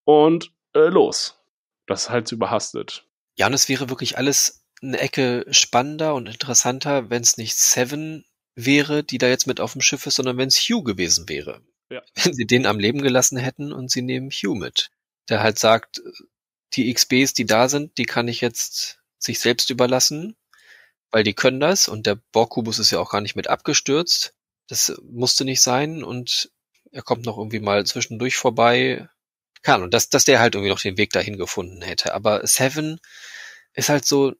und äh, los. Das ist halt überhastet. ja, und es wäre wirklich alles eine Ecke spannender und interessanter, wenn es nicht Seven wäre, die da jetzt mit auf dem Schiff ist, sondern wenn es Hugh gewesen wäre. Ja. Wenn sie den am Leben gelassen hätten und sie nehmen Hugh mit, der halt sagt, die XBs, die da sind, die kann ich jetzt sich selbst überlassen, weil die können das und der Borgkubus ist ja auch gar nicht mit abgestürzt. Das musste nicht sein und er kommt noch irgendwie mal zwischendurch vorbei. Kann und dass, dass der halt irgendwie noch den Weg dahin gefunden hätte. Aber Seven ist halt so,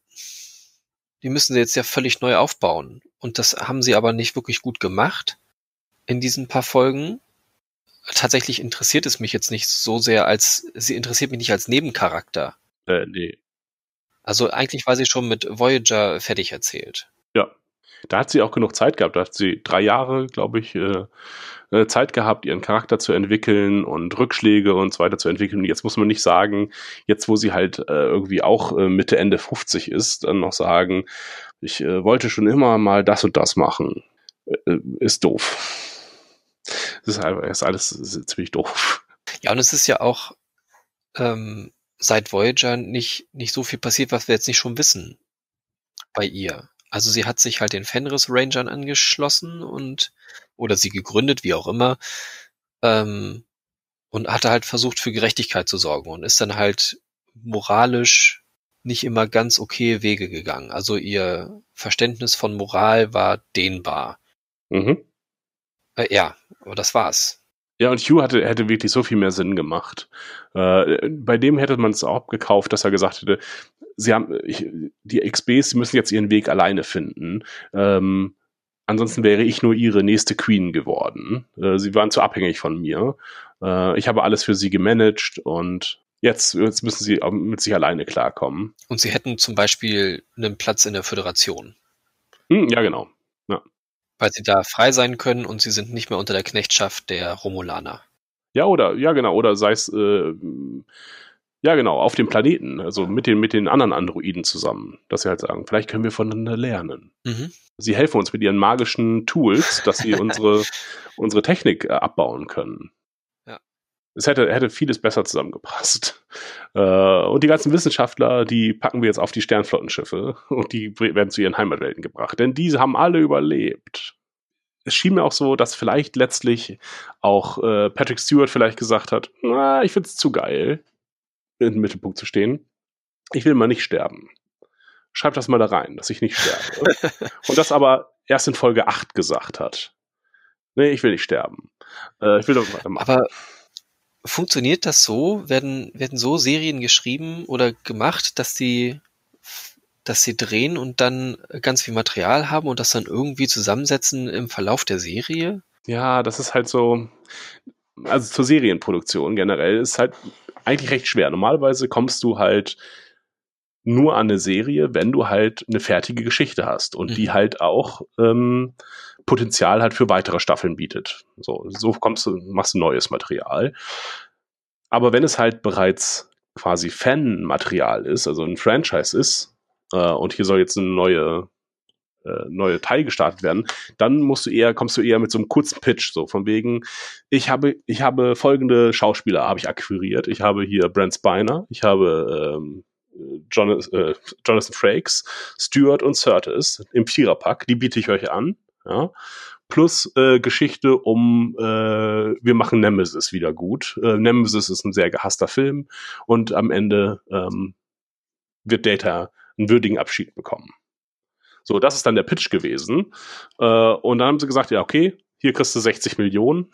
die müssen sie jetzt ja völlig neu aufbauen. Und das haben sie aber nicht wirklich gut gemacht in diesen paar Folgen. Tatsächlich interessiert es mich jetzt nicht so sehr als, sie interessiert mich nicht als Nebencharakter. Äh, nee. Also eigentlich war sie schon mit Voyager fertig erzählt. Ja. Da hat sie auch genug Zeit gehabt. Da hat sie drei Jahre, glaube ich, äh, äh, Zeit gehabt, ihren Charakter zu entwickeln und Rückschläge und so weiter zu entwickeln. Und jetzt muss man nicht sagen, jetzt wo sie halt äh, irgendwie auch Mitte, Ende 50 ist, dann noch sagen, ich wollte schon immer mal das und das machen. Ist doof. Das ist, ist alles ist ziemlich doof. Ja, und es ist ja auch ähm, seit Voyager nicht, nicht so viel passiert, was wir jetzt nicht schon wissen bei ihr. Also sie hat sich halt den Fenris Rangern angeschlossen und oder sie gegründet, wie auch immer, ähm, und hatte halt versucht für Gerechtigkeit zu sorgen und ist dann halt moralisch nicht immer ganz okay Wege gegangen. Also ihr Verständnis von Moral war dehnbar. Mhm. Äh, ja, aber das war's. Ja, und Hugh hatte, hätte wirklich so viel mehr Sinn gemacht. Äh, bei dem hätte man es auch gekauft, dass er gesagt hätte, sie haben, ich, die XBs, sie müssen jetzt ihren Weg alleine finden. Ähm, ansonsten wäre ich nur ihre nächste Queen geworden. Äh, sie waren zu abhängig von mir. Äh, ich habe alles für sie gemanagt und jetzt, jetzt müssen sie auch mit sich alleine klarkommen. Und sie hätten zum Beispiel einen Platz in der Föderation. Hm, ja, genau. Weil sie da frei sein können und sie sind nicht mehr unter der Knechtschaft der Romulaner. Ja, oder, ja, genau, oder sei es, äh, ja, genau, auf dem Planeten, also mit den, mit den anderen Androiden zusammen, dass sie halt sagen, vielleicht können wir voneinander lernen. Mhm. Sie helfen uns mit ihren magischen Tools, dass sie unsere, unsere Technik äh, abbauen können. Es hätte, hätte vieles besser zusammengepasst. Äh, und die ganzen Wissenschaftler, die packen wir jetzt auf die Sternflottenschiffe und die werden zu ihren Heimatwelten gebracht, denn diese haben alle überlebt. es schien mir auch so, dass vielleicht letztlich auch äh, Patrick Stewart vielleicht gesagt hat, na, ich find's zu geil, im Mittelpunkt zu stehen. Ich will mal nicht sterben. Schreib das mal da rein, dass ich nicht sterbe. Und das aber erst in Folge 8 gesagt hat. Nee, ich will nicht sterben. Äh, ich will doch weitermachen. Aber funktioniert das so? Werden, werden so Serien geschrieben oder gemacht, dass die, dass sie drehen und dann ganz viel Material haben und das dann irgendwie zusammensetzen im Verlauf der Serie? Ja, das ist halt so, also zur Serienproduktion generell ist halt eigentlich recht schwer. Normalerweise kommst du halt nur an eine Serie, wenn du halt eine fertige Geschichte hast und mhm. die halt auch ähm, Potenzial halt für weitere Staffeln bietet. So, so kommst du, machst du neues Material. Aber wenn es halt bereits quasi Fan-Material ist, also ein Franchise ist, äh, und hier soll jetzt eine neue äh, neue Teil gestartet werden, dann musst du eher, kommst du eher mit so einem kurzen Pitch, so von wegen, ich habe, ich habe folgende Schauspieler habe ich akquiriert. Ich habe hier Brent Spiner, ich habe ähm, Jonathan, äh, Jonathan Frakes, Stewart und Curtis im Viererpack, die biete ich euch an. Ja. Plus äh, Geschichte um äh, wir machen Nemesis wieder gut. Äh, Nemesis ist ein sehr gehasster Film und am Ende ähm, wird Data einen würdigen Abschied bekommen. So, das ist dann der Pitch gewesen. Äh, und dann haben sie gesagt, ja, okay, hier kriegst du 60 Millionen.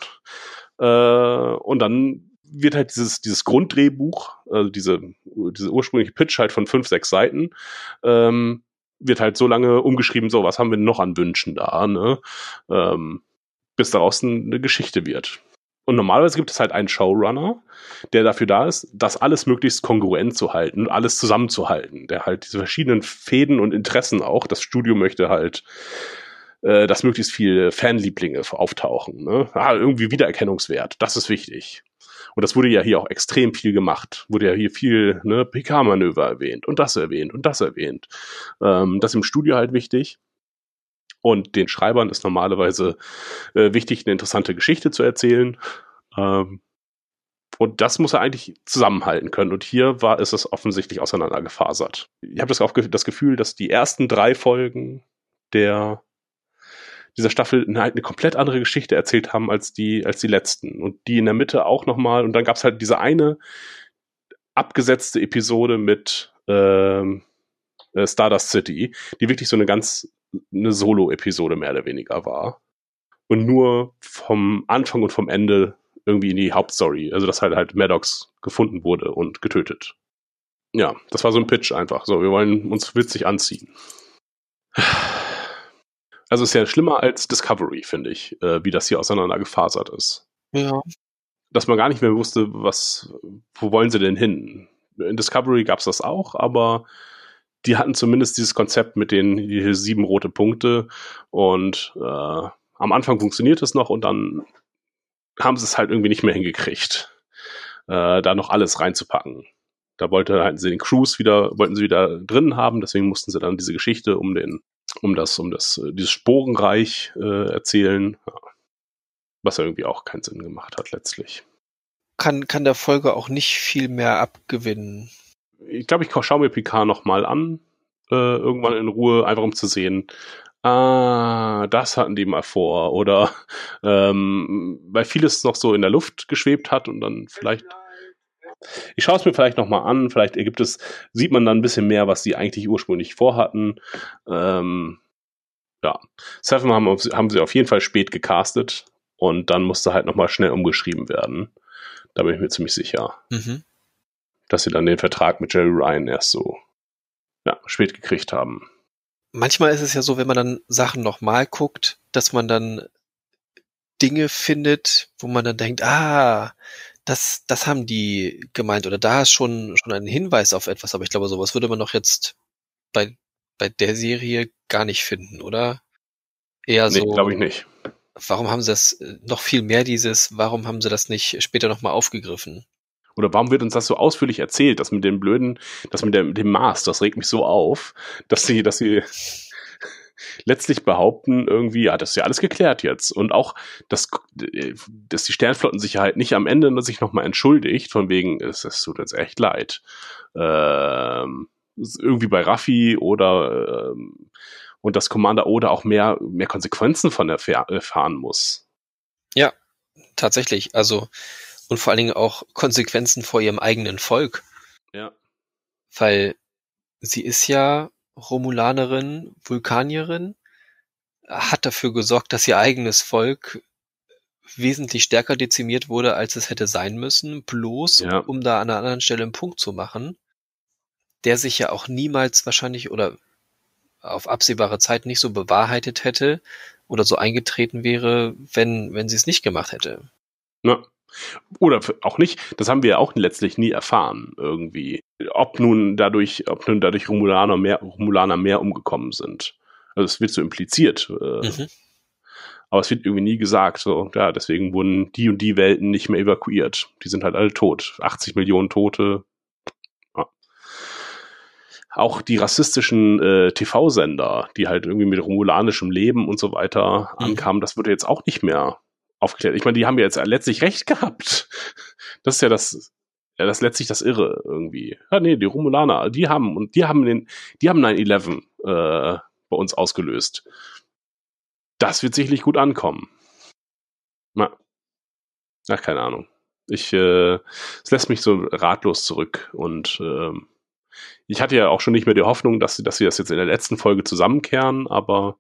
Äh, und dann wird halt dieses, dieses Grunddrehbuch, also diese, diese ursprüngliche Pitch halt von fünf, sechs Seiten, ähm, wird halt so lange umgeschrieben, so, was haben wir noch an Wünschen da, ne? Ähm, bis daraus eine Geschichte wird. Und normalerweise gibt es halt einen Showrunner, der dafür da ist, das alles möglichst kongruent zu halten, alles zusammenzuhalten, der halt diese verschiedenen Fäden und Interessen auch, das Studio möchte halt, äh, dass möglichst viele Fanlieblinge auftauchen. Ne? Ah, irgendwie Wiedererkennungswert, das ist wichtig. Und das wurde ja hier auch extrem viel gemacht. Wurde ja hier viel ne, PK-Manöver erwähnt und das erwähnt und das erwähnt. Ähm, das im Studio halt wichtig. Und den Schreibern ist normalerweise äh, wichtig, eine interessante Geschichte zu erzählen. Ähm, und das muss er eigentlich zusammenhalten können. Und hier war ist es offensichtlich auseinandergefasert. Ich habe das, das Gefühl, dass die ersten drei Folgen der dieser Staffel eine, eine komplett andere Geschichte erzählt haben als die als die letzten und die in der Mitte auch noch mal und dann gab es halt diese eine abgesetzte Episode mit ähm, äh, Stardust City, die wirklich so eine ganz eine Solo-Episode mehr oder weniger war. Und nur vom Anfang und vom Ende irgendwie in die Hauptstory. Also, dass halt halt Maddox gefunden wurde und getötet. Ja, das war so ein Pitch einfach. So, wir wollen uns witzig anziehen. Also ist ja schlimmer als Discovery, finde ich, äh, wie das hier auseinandergefasert ist. Ja. Dass man gar nicht mehr wusste, was, wo wollen sie denn hin? In Discovery gab es das auch, aber die hatten zumindest dieses Konzept mit den hier sieben rote Punkte und äh, am Anfang funktioniert es noch und dann haben sie es halt irgendwie nicht mehr hingekriegt, äh, da noch alles reinzupacken. Da wollte halt sie den Cruise wieder, wollten sie wieder drin haben, deswegen mussten sie dann diese Geschichte um den, um das, um das, äh, dieses Sporenreich äh, erzählen, was ja irgendwie auch keinen Sinn gemacht hat letztlich. Kann, kann der Folge auch nicht viel mehr abgewinnen ich glaube, ich schaue mir Picard nochmal an, äh, irgendwann in Ruhe, einfach um zu sehen, ah, das hatten die mal vor. Oder ähm, weil vieles noch so in der Luft geschwebt hat und dann vielleicht. Ich schaue es mir vielleicht nochmal an, vielleicht ergibt es, sieht man dann ein bisschen mehr, was die eigentlich ursprünglich vorhatten. Ähm, ja, Seven haben, haben sie auf jeden Fall spät gecastet und dann musste halt nochmal schnell umgeschrieben werden. Da bin ich mir ziemlich sicher. Mhm dass sie dann den Vertrag mit Jerry Ryan erst so ja, spät gekriegt haben. Manchmal ist es ja so, wenn man dann Sachen nochmal guckt, dass man dann Dinge findet, wo man dann denkt, ah, das, das haben die gemeint oder da ist schon, schon ein Hinweis auf etwas, aber ich glaube, sowas würde man doch jetzt bei, bei der Serie gar nicht finden, oder? Eher so. Nee, glaube ich nicht. Warum haben sie das noch viel mehr dieses, warum haben sie das nicht später nochmal aufgegriffen? Oder warum wird uns das so ausführlich erzählt? Das mit dem blöden, das mit dem, dem Maß, das regt mich so auf, dass sie, dass sie letztlich behaupten, irgendwie, ja, das ist ja alles geklärt jetzt. Und auch, dass, dass die Sternflottensicherheit nicht am Ende sich nochmal entschuldigt, von wegen, es, es tut uns echt leid. Ähm, irgendwie bei Raffi oder, ähm, und dass Commander Oda auch mehr, mehr Konsequenzen von erfahr erfahren muss. Ja, tatsächlich. Also, und vor allen Dingen auch Konsequenzen vor ihrem eigenen Volk. Ja. Weil sie ist ja Romulanerin, Vulkanierin, hat dafür gesorgt, dass ihr eigenes Volk wesentlich stärker dezimiert wurde, als es hätte sein müssen, bloß Ja. um da an einer anderen Stelle einen Punkt zu machen, der sich ja auch niemals wahrscheinlich oder auf absehbare Zeit nicht so bewahrheitet hätte oder so eingetreten wäre, wenn, wenn sie es nicht gemacht hätte. Ne? Oder auch nicht, das haben wir ja auch letztlich nie erfahren, irgendwie. Ob nun dadurch, ob nun dadurch Romulaner mehr, Romulaner mehr umgekommen sind. Also es wird so impliziert, äh, Mhm. aber es wird irgendwie nie gesagt, so, ja, deswegen wurden die und die Welten nicht mehr evakuiert. Die sind halt alle tot. 80 Millionen Tote. Ja. Auch die rassistischen äh, TV-Sender, die halt irgendwie mit romulanischem Leben und so weiter Mhm. ankamen, das wurde jetzt auch nicht mehr aufgeklärt. Ich meine, die haben ja jetzt letztlich recht gehabt. Das ist ja das, ja, das letztlich das Irre irgendwie. Ja, nee, die Romulaner, die haben, und die haben den, die haben 9-11 äh, bei uns ausgelöst. Das wird sicherlich gut ankommen. Na, ach, keine Ahnung. Ich, äh, es lässt mich so ratlos zurück und ähm, ich hatte ja auch schon nicht mehr die Hoffnung, dass sie, dass sie das jetzt in der letzten Folge zusammenkehren, aber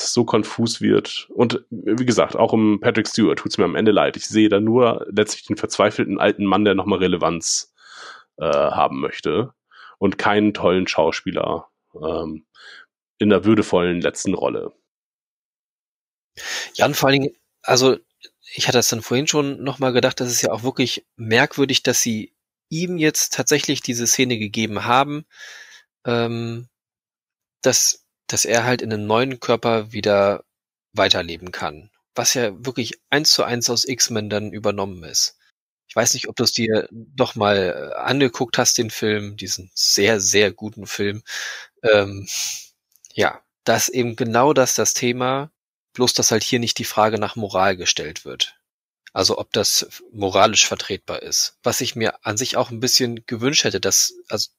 so konfus wird. Und wie gesagt, auch um Patrick Stewart tut es mir am Ende leid. Ich sehe da nur letztlich den verzweifelten alten Mann, der nochmal Relevanz äh, haben möchte und keinen tollen Schauspieler ähm, in der würdevollen letzten Rolle. Ja, und vor allen Dingen, also ich hatte das dann vorhin schon nochmal gedacht, das ist ja auch wirklich merkwürdig, dass sie ihm jetzt tatsächlich diese Szene gegeben haben, ähm, dass, dass er halt in einem neuen Körper wieder weiterleben kann. Was ja wirklich eins zu eins aus X-Men dann übernommen ist. Ich weiß nicht, ob du es dir doch mal äh, angeguckt hast, den Film, diesen sehr, sehr guten Film. Ähm, ja, das eben genau das das Thema, bloß dass halt hier nicht die Frage nach Moral gestellt wird. Also ob das moralisch vertretbar ist. Was ich mir an sich auch ein bisschen gewünscht hätte, dass, also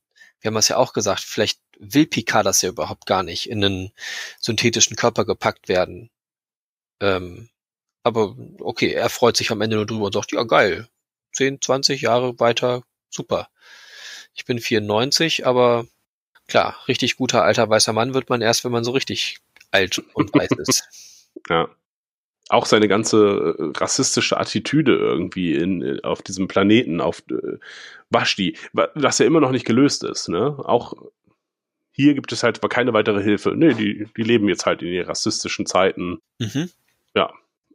wir haben es ja auch gesagt, vielleicht will Picard das ja überhaupt gar nicht in einen synthetischen Körper gepackt werden. Ähm, aber okay, er freut sich am Ende nur drüber und sagt, ja geil, 10, 20 Jahre weiter, super. Ich bin 94, aber klar, richtig guter alter weißer Mann wird man erst, wenn man so richtig alt und weiß ist. Ja. Auch seine ganze äh, rassistische Attitüde irgendwie in, äh, auf diesem Planeten, auf äh, Vashti, wa- was ja immer noch nicht gelöst ist, ne? Auch hier gibt es halt keine weitere Hilfe. Nee, die, die leben jetzt halt in den rassistischen Zeiten. Mhm.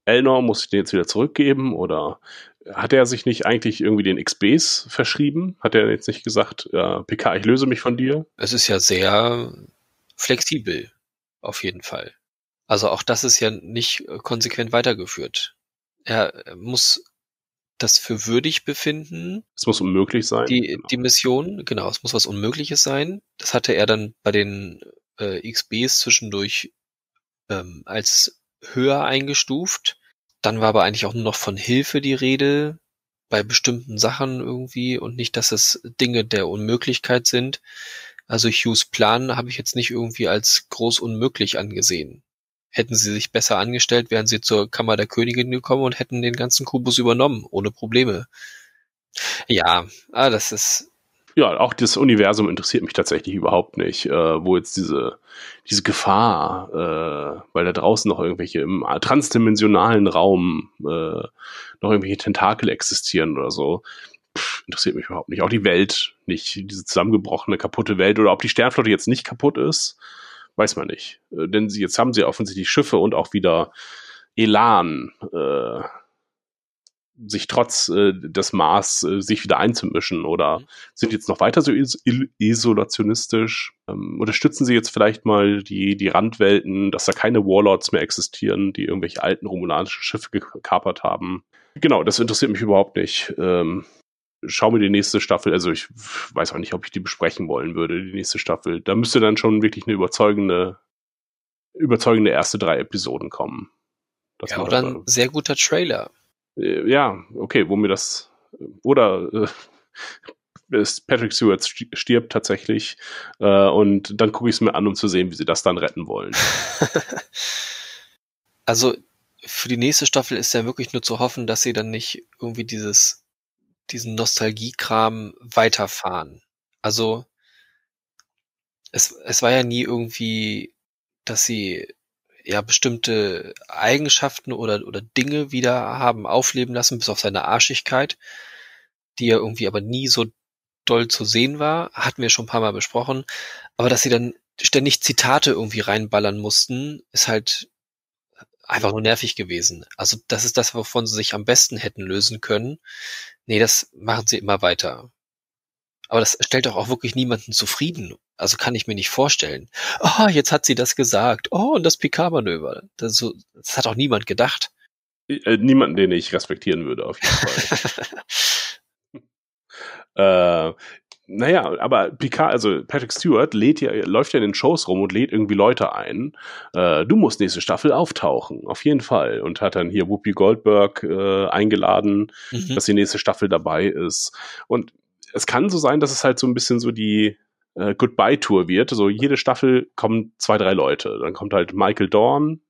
Elnor muss ich den jetzt wieder zurückgeben oder hat er sich nicht eigentlich irgendwie den XBs verschrieben? Hat er jetzt nicht gesagt, ja, PK, ich löse mich von dir? Es ist ja sehr flexibel, auf jeden Fall. Also auch das ist ja nicht äh, konsequent weitergeführt. Er äh, muss das für würdig befinden, Es muss unmöglich sein. die, Genau. die Mission, genau, es muss was Unmögliches sein. Das hatte er dann bei den äh, XBs zwischendurch ähm, als höher eingestuft. Dann war aber eigentlich auch nur noch von Hilfe die Rede bei bestimmten Sachen irgendwie und nicht, dass es Dinge der Unmöglichkeit sind. Also Hughes Plan habe ich jetzt nicht irgendwie als groß unmöglich angesehen. Hätten sie sich besser angestellt, wären sie zur Kammer der Königin gekommen und hätten den ganzen Kubus übernommen, ohne Probleme. Ja, ah, das ist, ja, auch das Universum interessiert mich tatsächlich überhaupt nicht, äh, wo jetzt diese, diese Gefahr, äh, weil da draußen noch irgendwelche im transdimensionalen Raum äh, noch irgendwelche Tentakel existieren oder so. Interessiert mich überhaupt nicht. Auch die Welt nicht, diese zusammengebrochene, kaputte Welt oder ob die Sternflotte jetzt nicht kaputt ist, weiß man nicht. Äh, denn sie, jetzt haben sie offensichtlich Schiffe und auch wieder Elan, äh, sich trotz äh, des Mars äh, sich wieder einzumischen oder sind jetzt noch weiter so is isolationistisch? Ähm, unterstützen sie jetzt vielleicht mal die, die Randwelten, dass da keine Warlords mehr existieren, die irgendwelche alten romulanischen Schiffe gekapert haben? Genau, das interessiert mich überhaupt nicht. Ähm, schau mir die nächste Staffel, also ich weiß auch nicht, ob ich die besprechen wollen würde, die nächste Staffel. Da müsste dann schon wirklich eine überzeugende, überzeugende erste drei Episoden kommen. Dass ja, oder ein sehr guter Trailer. äh, ja, okay, wo mir das oder äh, Patrick Stewart stirbt tatsächlich äh, und dann gucke ich es mir an, um zu sehen, wie sie das dann retten wollen. also für die nächste Staffel ist ja wirklich nur zu hoffen, dass sie dann nicht irgendwie dieses diesen Nostalgiekram weiterfahren. Also es, es war ja nie irgendwie, dass sie ja bestimmte Eigenschaften oder, oder Dinge wieder haben aufleben lassen, bis auf seine Arschigkeit, die ja irgendwie aber nie so doll zu sehen war, hatten wir schon ein paar Mal besprochen. Aber dass sie dann ständig Zitate irgendwie reinballern mussten, ist halt einfach nur nervig gewesen. Also das ist das, wovon sie sich am besten hätten lösen können. Nee, das machen sie immer weiter. Aber das stellt doch auch wirklich niemanden zufrieden. Also kann ich mir nicht vorstellen. Oh, jetzt hat sie das gesagt. Oh, und das Picard-Manöver. Das, so, das hat auch niemand gedacht. Äh, niemanden, den ich respektieren würde, auf jeden Fall. äh, naja, aber Picard, also Patrick Stewart lädt ja, läuft ja in den Shows rum und lädt irgendwie Leute ein. Äh, du musst nächste Staffel auftauchen, auf jeden Fall. Und hat dann hier Whoopi Goldberg äh, eingeladen, mhm. dass die nächste Staffel dabei ist. Und es kann so sein, dass es halt so ein bisschen so die äh, Goodbye-Tour wird. So jede Staffel kommen zwei, drei Leute. Dann kommt halt Michael Dorn,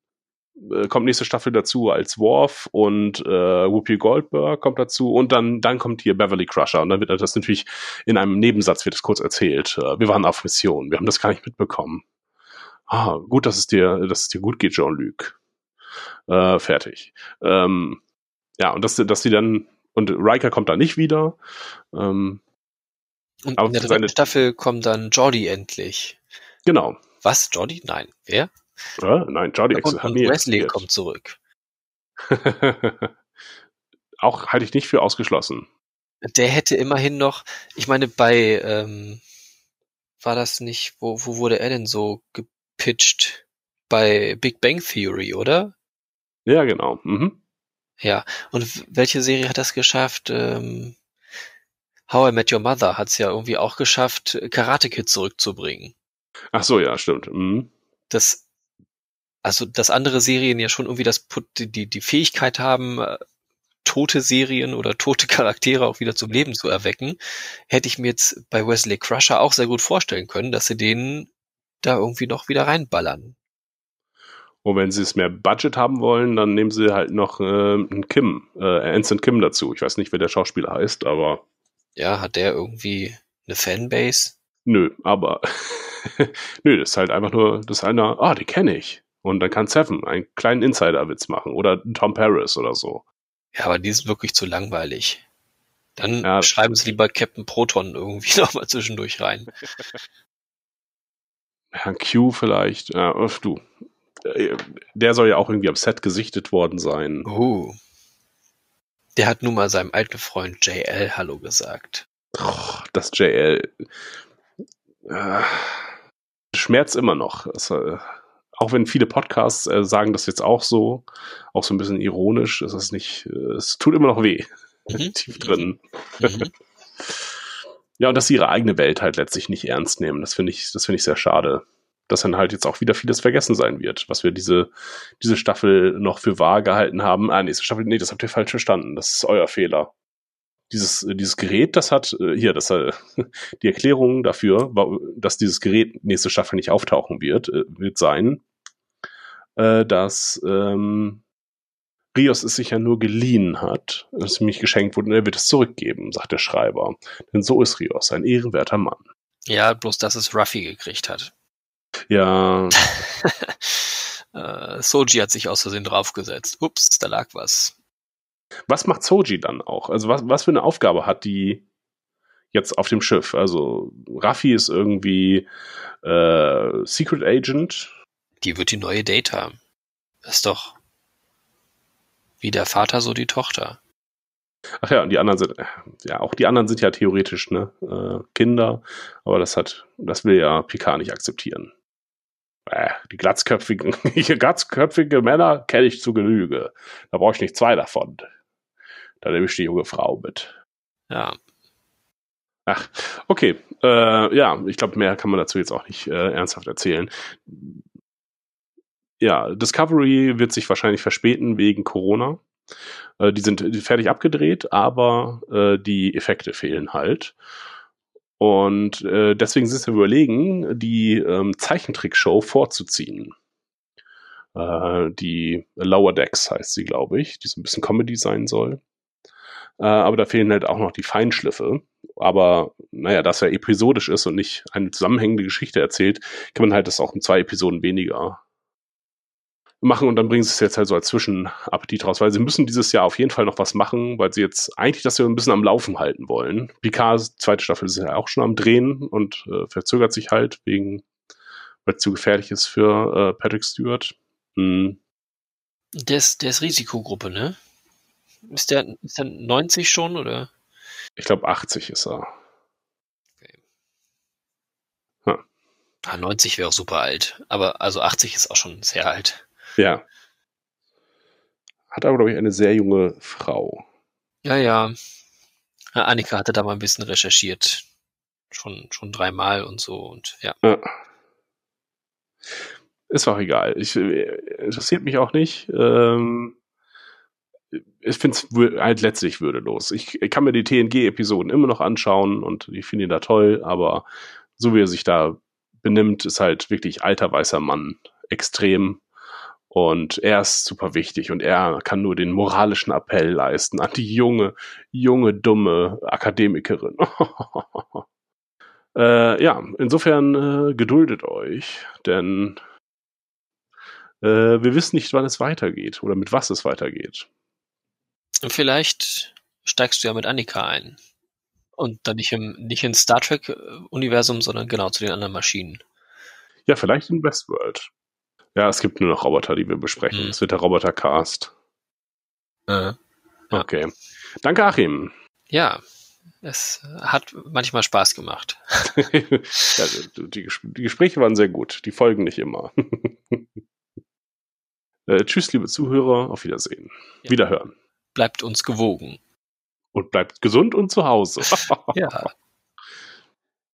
äh, kommt nächste Staffel dazu als Worf und äh, Whoopi Goldberg kommt dazu und dann dann kommt hier Beverly Crusher und dann wird das natürlich in einem Nebensatz wird es kurz erzählt. Äh, wir waren auf Mission, wir haben das gar nicht mitbekommen. Ah, gut, dass es dir, dass es dir gut geht, Jean-Luc. Äh, fertig. Ähm, ja, und dass, dass sie dann und Riker kommt da nicht wieder. Ähm, und in der dritten Staffel kommt dann Jordi endlich. Genau. Was? Jordi? Nein. Wer? Ja, nein, Jordi Und, und Wesley existiert. kommt zurück. Auch halte ich nicht für ausgeschlossen. Der hätte immerhin noch, ich meine, bei, ähm, war das nicht, wo, wo wurde er denn so gepitcht? Bei Big Bang Theory, oder? Ja, genau. Mhm. Ja, und welche Serie hat das geschafft? Ähm, How I Met Your Mother hat es ja irgendwie auch geschafft, Karate Kid zurückzubringen. Ach so, ja, stimmt. Mhm. Das, also, dass andere Serien ja schon irgendwie das, die, die Fähigkeit haben, äh, tote Serien oder tote Charaktere auch wieder zum Leben zu erwecken, hätte ich mir jetzt bei Wesley Crusher auch sehr gut vorstellen können, dass sie den da irgendwie noch wieder reinballern. Und wenn sie es mehr Budget haben wollen, dann nehmen sie halt noch äh, einen Kim, äh, Anson Kim dazu. Ich weiß nicht, wer der Schauspieler heißt, aber ja, hat der irgendwie eine Fanbase? Nö, aber nö, das ist halt einfach nur, das ist einer, ah, die kenne ich. Und dann kann Seven einen kleinen Insider-Witz machen oder Tom Paris oder so. Ja, aber die sind wirklich zu langweilig. Dann ja, schreiben sie lieber Captain Proton irgendwie nochmal zwischendurch rein. Herrn Q vielleicht. Ja, du. Äh, der soll ja auch irgendwie am Set gesichtet worden sein. Oh. Der hat nun mal seinem alten Freund JL Hallo gesagt. Oh, das JL. Äh, Schmerz immer noch. Es, äh, auch wenn viele Podcasts äh, sagen das jetzt auch so, auch so ein bisschen ironisch, ist es nicht, äh, es tut immer noch weh. Mhm. Tief drin. Mhm. ja, und dass sie ihre eigene Welt halt letztlich nicht ernst nehmen, das finde ich, das finde ich sehr schade dass dann halt jetzt auch wieder vieles vergessen sein wird, was wir diese, diese Staffel noch für wahr gehalten haben. Ah, nächste Staffel, nee, das habt ihr falsch verstanden. Das ist euer Fehler. Dieses, dieses Gerät, das hat, äh, hier, das, äh, die Erklärung dafür, dass dieses Gerät nächste Staffel nicht auftauchen wird, äh, wird sein, dass ähm, Rios es sich ja nur geliehen hat, es nämlich geschenkt wurde und er wird es zurückgeben, sagt der Schreiber. Denn so ist Rios, ein ehrenwerter Mann. Ja, bloß dass es Ruffy gekriegt hat. Ja. äh, Soji hat sich aus Versehen draufgesetzt. Ups, da lag was. Was macht Soji dann auch? Also was, was für eine Aufgabe hat die jetzt auf dem Schiff? Also Raffi ist irgendwie äh, Secret Agent. Die wird die neue Data. Ist doch wie der Vater, so die Tochter. Ach ja, und die anderen sind, ja, auch die anderen sind ja theoretisch, ne, äh, Kinder, aber das hat, das will ja Picard nicht akzeptieren. Äh, die glatzköpfigen, glatzköpfige Männer kenne ich zu Genüge. Da brauche ich nicht zwei davon. Da nehme ich die junge Frau mit. Ja. Ach, okay. Äh, ja, ich glaube, mehr kann man dazu jetzt auch nicht äh, ernsthaft erzählen. Ja, Discovery wird sich wahrscheinlich verspäten wegen Corona. Äh, die sind fertig abgedreht, aber äh, die Effekte fehlen halt. Und äh, deswegen sind sie überlegen, die ähm, Zeichentrickshow vorzuziehen. Äh, die Lower Decks heißt sie, glaube ich, die so ein bisschen Comedy sein soll. Äh, aber da fehlen halt auch noch die Feinschliffe. Aber naja, dass er episodisch ist und nicht eine zusammenhängende Geschichte erzählt, kann man halt das auch in zwei Episoden weniger machen und dann bringen sie es jetzt halt so als Zwischenappetit raus, weil sie müssen dieses Jahr auf jeden Fall noch was machen, weil sie jetzt eigentlich das ja ein bisschen am Laufen halten wollen. Picard, zweite Staffel, ist ja auch schon am Drehen und äh, verzögert sich halt wegen, weil es zu gefährlich ist für äh, Patrick Stewart. Hm. Der ist, der ist Risikogruppe, ne? Ist der, ist der 90 schon oder? Ich glaube 80 ist er. Okay. Ja. Ah, 90 wäre auch super alt, aber also 80 ist auch schon sehr alt. Ja. Hat aber, glaube ich, eine sehr junge Frau. Ja, ja. Annika hatte da mal ein bisschen recherchiert. Schon, schon dreimal und so und ja. ja. Ist auch egal. Ich, äh, interessiert mich auch nicht. Ähm, ich finde es halt letztlich würdelos. Ich, ich kann mir die TNG-Episoden immer noch anschauen und ich finde ihn da toll, aber so wie er sich da benimmt, ist halt wirklich alter weißer Mann extrem und er ist super wichtig und er kann nur den moralischen Appell leisten an die junge, junge, dumme Akademikerin. äh, ja, insofern äh, geduldet euch, denn äh, wir wissen nicht, wann es weitergeht oder mit was es weitergeht. Vielleicht steigst du ja mit Annika ein. Und dann nicht im, nicht in Star Trek-Universum, sondern genau zu den anderen Maschinen. Ja, vielleicht in Westworld. Ja, es gibt nur noch Roboter, die wir besprechen. Mhm. Es wird der Roboter-Cast. Äh, ja. Okay. Danke, Achim. Ja, es hat manchmal Spaß gemacht. ja, die, die, Gespräche waren sehr gut. Die folgen nicht immer. äh, tschüss, liebe Zuhörer. Auf Wiedersehen. Ja. Wiederhören. Bleibt uns gewogen. Und bleibt gesund und zu Hause. ja.